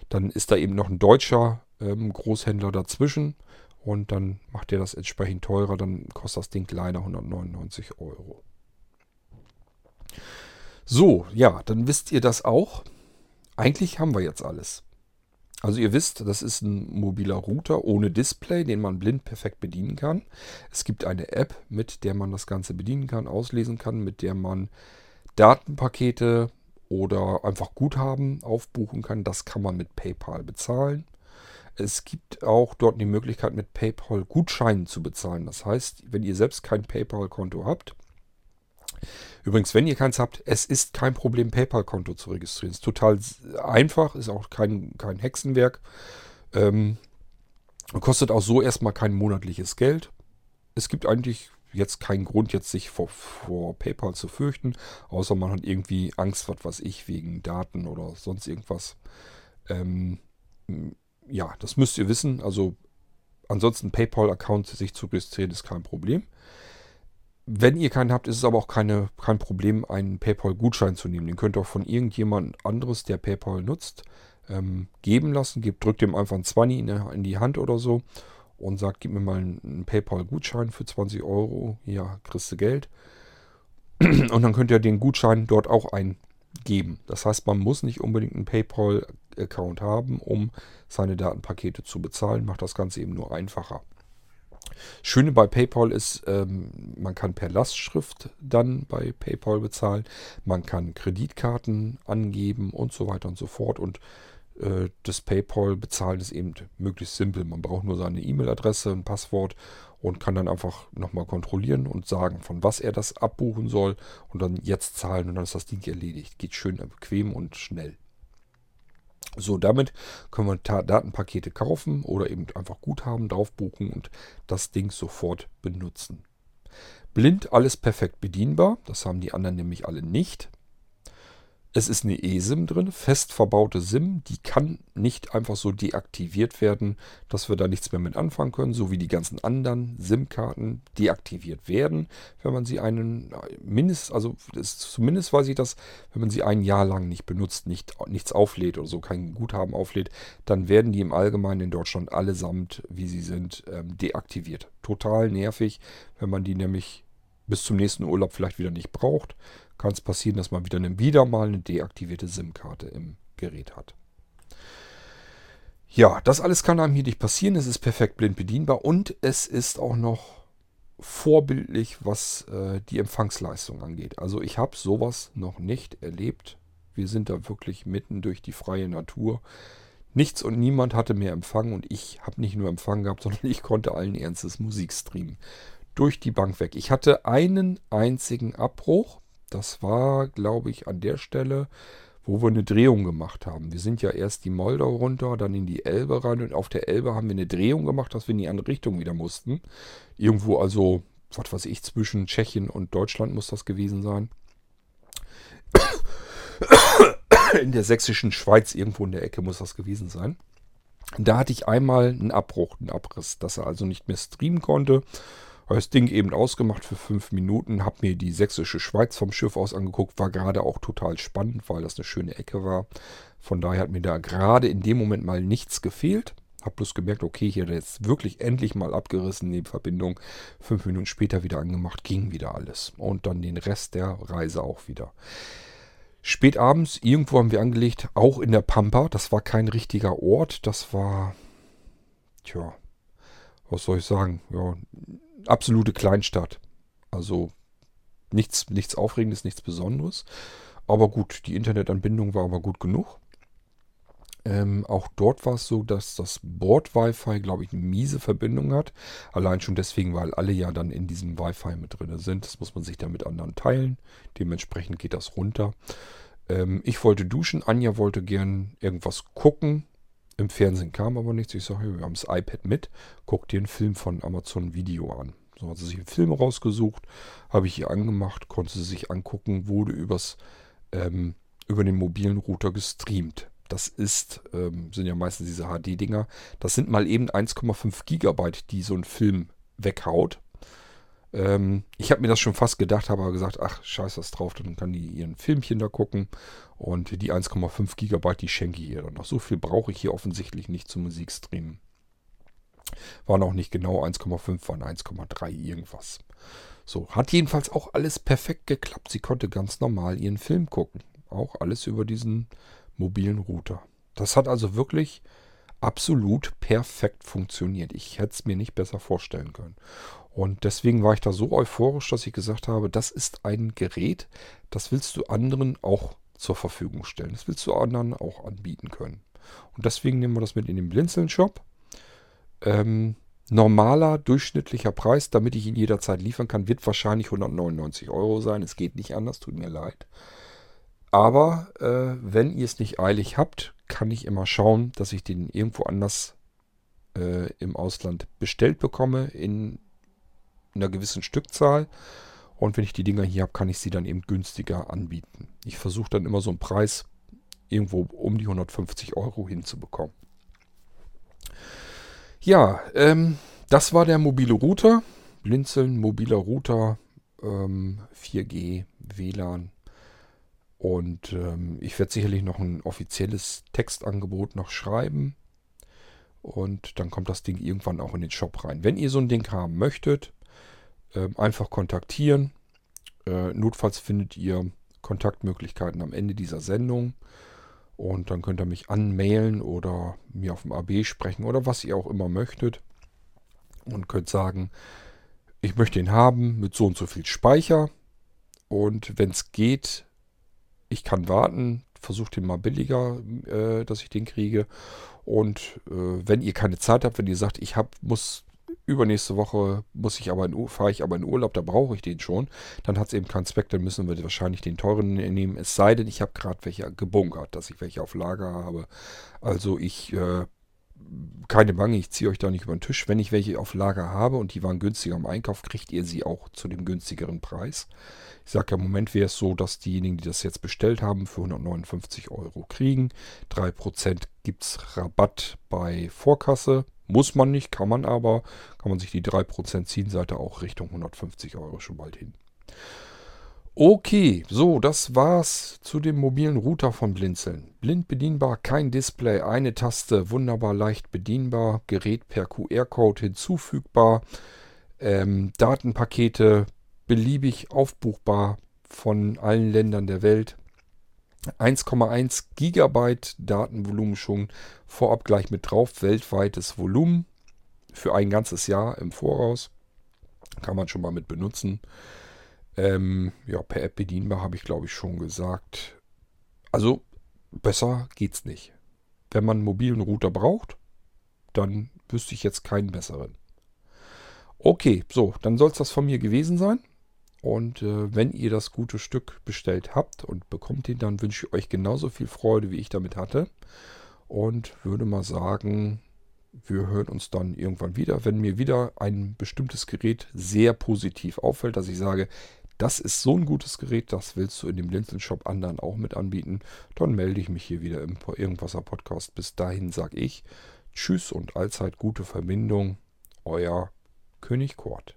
Dann ist da eben noch ein deutscher ähm, Großhändler dazwischen und dann macht der das entsprechend teurer. Dann kostet das Ding kleiner 199 Euro. So, ja, dann wisst ihr das auch. Eigentlich haben wir jetzt alles. Also ihr wisst, das ist ein mobiler Router ohne Display, den man blind perfekt bedienen kann. Es gibt eine App, mit der man das Ganze bedienen kann, auslesen kann, mit der man Datenpakete oder einfach Guthaben aufbuchen kann. Das kann man mit PayPal bezahlen. Es gibt auch dort die Möglichkeit, mit PayPal Gutscheinen zu bezahlen. Das heißt, wenn ihr selbst kein PayPal-Konto habt, übrigens, wenn ihr keins habt, es ist kein Problem, PayPal-Konto zu registrieren. Es ist total einfach, ist auch kein, kein Hexenwerk. Ähm, kostet auch so erstmal kein monatliches Geld. Es gibt eigentlich jetzt kein Grund, jetzt sich vor, vor PayPal zu fürchten, außer man hat irgendwie Angst, was weiß ich, wegen Daten oder sonst irgendwas. Ähm, ja, das müsst ihr wissen. Also ansonsten PayPal-Account sich zu registrieren ist kein Problem. Wenn ihr keinen habt, ist es aber auch keine, kein Problem, einen PayPal-Gutschein zu nehmen. Den könnt ihr auch von irgendjemand anderes, der PayPal nutzt, ähm, geben lassen. Gebt, drückt ihm einfach ein 20 in, in die Hand oder so und sagt, gib mir mal einen, einen PayPal-Gutschein für 20 Euro. Ja, kriegst du Geld. Und dann könnt ihr den Gutschein dort auch eingeben. Das heißt, man muss nicht unbedingt einen PayPal-Account haben, um seine Datenpakete zu bezahlen. Macht das Ganze eben nur einfacher. Schöne bei PayPal ist, ähm, man kann per Lastschrift dann bei PayPal bezahlen, man kann Kreditkarten angeben und so weiter und so fort. Und äh, das PayPal bezahlen ist eben möglichst simpel. Man braucht nur seine E-Mail-Adresse, ein Passwort und kann dann einfach nochmal kontrollieren und sagen, von was er das abbuchen soll und dann jetzt zahlen und dann ist das Ding erledigt. Geht schön bequem und schnell. So, damit können wir Datenpakete kaufen oder eben einfach Guthaben drauf buchen und das Ding sofort benutzen. Blind alles perfekt bedienbar, das haben die anderen nämlich alle nicht. Es ist eine eSIM drin, fest verbaute SIM, die kann nicht einfach so deaktiviert werden, dass wir da nichts mehr mit anfangen können, so wie die ganzen anderen SIM-Karten deaktiviert werden, wenn man sie einen mindest, also zumindest weiß ich das, wenn man sie ein Jahr lang nicht benutzt, nicht, nichts auflädt oder so, kein Guthaben auflädt, dann werden die im Allgemeinen in Deutschland allesamt, wie sie sind, ähm, deaktiviert. Total nervig, wenn man die nämlich bis zum nächsten Urlaub vielleicht wieder nicht braucht kann es passieren, dass man wieder, eine, wieder mal eine deaktivierte SIM-Karte im Gerät hat. Ja, das alles kann einem hier nicht passieren. Es ist perfekt blind bedienbar und es ist auch noch vorbildlich, was äh, die Empfangsleistung angeht. Also ich habe sowas noch nicht erlebt. Wir sind da wirklich mitten durch die freie Natur. Nichts und niemand hatte mehr Empfang und ich habe nicht nur Empfang gehabt, sondern ich konnte allen Ernstes Musik streamen. Durch die Bank weg. Ich hatte einen einzigen Abbruch. Das war, glaube ich, an der Stelle, wo wir eine Drehung gemacht haben. Wir sind ja erst die Moldau runter, dann in die Elbe rein und auf der Elbe haben wir eine Drehung gemacht, dass wir in die andere Richtung wieder mussten. Irgendwo also, was weiß ich, zwischen Tschechien und Deutschland muss das gewesen sein. In der sächsischen Schweiz irgendwo in der Ecke muss das gewesen sein. Da hatte ich einmal einen Abbruch, einen Abriss, dass er also nicht mehr streamen konnte. Habe das Ding eben ausgemacht für fünf Minuten, habe mir die sächsische Schweiz vom Schiff aus angeguckt, war gerade auch total spannend, weil das eine schöne Ecke war. Von daher hat mir da gerade in dem Moment mal nichts gefehlt. Hab bloß gemerkt, okay, hier jetzt wirklich endlich mal abgerissen, die Verbindung. Fünf Minuten später wieder angemacht, ging wieder alles. Und dann den Rest der Reise auch wieder. Spät abends, irgendwo haben wir angelegt, auch in der Pampa. Das war kein richtiger Ort, das war, tja, was soll ich sagen? Ja, absolute Kleinstadt. Also nichts, nichts Aufregendes, nichts Besonderes. Aber gut, die Internetanbindung war aber gut genug. Ähm, auch dort war es so, dass das Bord-Wi-Fi, glaube ich, eine miese Verbindung hat. Allein schon deswegen, weil alle ja dann in diesem Wi-Fi mit drin sind. Das muss man sich dann mit anderen teilen. Dementsprechend geht das runter. Ähm, ich wollte duschen, Anja wollte gern irgendwas gucken. Im Fernsehen kam aber nichts. Ich sage, wir haben das iPad mit. Guck dir einen Film von Amazon Video an. So hat sie sich einen Film rausgesucht, habe ich ihr angemacht, konnte sie sich angucken, wurde übers, ähm, über den mobilen Router gestreamt. Das ist, ähm, sind ja meistens diese HD-Dinger. Das sind mal eben 1,5 Gigabyte, die so ein Film weghaut. Ähm, ich habe mir das schon fast gedacht, habe aber gesagt, ach, scheiß was drauf, dann kann die ihren Filmchen da gucken. Und die 1,5 Gigabyte, die schenke ich ihr dann noch. So viel brauche ich hier offensichtlich nicht zum Musikstreamen. Waren auch nicht genau 1,5, waren 1,3 irgendwas. So, hat jedenfalls auch alles perfekt geklappt. Sie konnte ganz normal ihren Film gucken. Auch alles über diesen mobilen Router. Das hat also wirklich absolut perfekt funktioniert. Ich hätte es mir nicht besser vorstellen können. Und deswegen war ich da so euphorisch, dass ich gesagt habe, das ist ein Gerät, das willst du anderen auch zur Verfügung stellen. Das willst du anderen auch anbieten können. Und deswegen nehmen wir das mit in den Blinzeln-Shop. Ähm, normaler, durchschnittlicher Preis, damit ich ihn jederzeit liefern kann, wird wahrscheinlich 199 Euro sein. Es geht nicht anders, tut mir leid. Aber äh, wenn ihr es nicht eilig habt, kann ich immer schauen, dass ich den irgendwo anders äh, im Ausland bestellt bekomme. In in einer gewissen Stückzahl. Und wenn ich die Dinger hier habe, kann ich sie dann eben günstiger anbieten. Ich versuche dann immer so einen Preis irgendwo um die 150 Euro hinzubekommen. Ja, ähm, das war der mobile Router. Blinzeln, mobiler Router, ähm, 4G, WLAN. Und ähm, ich werde sicherlich noch ein offizielles Textangebot noch schreiben. Und dann kommt das Ding irgendwann auch in den Shop rein. Wenn ihr so ein Ding haben möchtet, äh, einfach kontaktieren. Äh, notfalls findet ihr Kontaktmöglichkeiten am Ende dieser Sendung. Und dann könnt ihr mich anmailen oder mir auf dem AB sprechen oder was ihr auch immer möchtet. Und könnt sagen, ich möchte ihn haben mit so und so viel Speicher. Und wenn es geht, ich kann warten, versucht ihn mal billiger, äh, dass ich den kriege. Und äh, wenn ihr keine Zeit habt, wenn ihr sagt, ich hab, muss übernächste Woche muss ich aber fahre ich aber in Urlaub, da brauche ich den schon, dann hat es eben keinen Zweck, dann müssen wir wahrscheinlich den teuren nehmen. Es sei denn, ich habe gerade welche gebunkert, dass ich welche auf Lager habe. Also ich äh, keine Bange, ich ziehe euch da nicht über den Tisch. Wenn ich welche auf Lager habe und die waren günstiger im Einkauf, kriegt ihr sie auch zu dem günstigeren Preis. Ich sage ja, im Moment wäre es so, dass diejenigen, die das jetzt bestellt haben, für 159 Euro kriegen. 3% gibt es Rabatt bei Vorkasse. Muss man nicht, kann man aber. Kann man sich die 3% ziehen, seid ihr auch Richtung 150 Euro schon bald hin. Okay, so, das war's zu dem mobilen Router von Blinzeln. Blind bedienbar, kein Display, eine Taste, wunderbar leicht bedienbar, Gerät per QR-Code hinzufügbar, ähm, Datenpakete beliebig aufbuchbar von allen Ländern der Welt. 1,1 Gigabyte Datenvolumen schon vorab gleich mit drauf, weltweites Volumen für ein ganzes Jahr im Voraus. Kann man schon mal mit benutzen. Ähm, ja, per App bedienbar habe ich glaube ich schon gesagt. Also besser geht's nicht. Wenn man einen mobilen Router braucht, dann wüsste ich jetzt keinen besseren. Okay, so, dann soll es das von mir gewesen sein. Und äh, wenn ihr das gute Stück bestellt habt und bekommt ihn, dann wünsche ich euch genauso viel Freude, wie ich damit hatte. Und würde mal sagen, wir hören uns dann irgendwann wieder, wenn mir wieder ein bestimmtes Gerät sehr positiv auffällt, dass ich sage, das ist so ein gutes Gerät, das willst du in dem Blinzeln-Shop anderen auch mit anbieten. Dann melde ich mich hier wieder im Irgendwasser Podcast. Bis dahin sage ich Tschüss und allzeit gute Verbindung. Euer König Kort.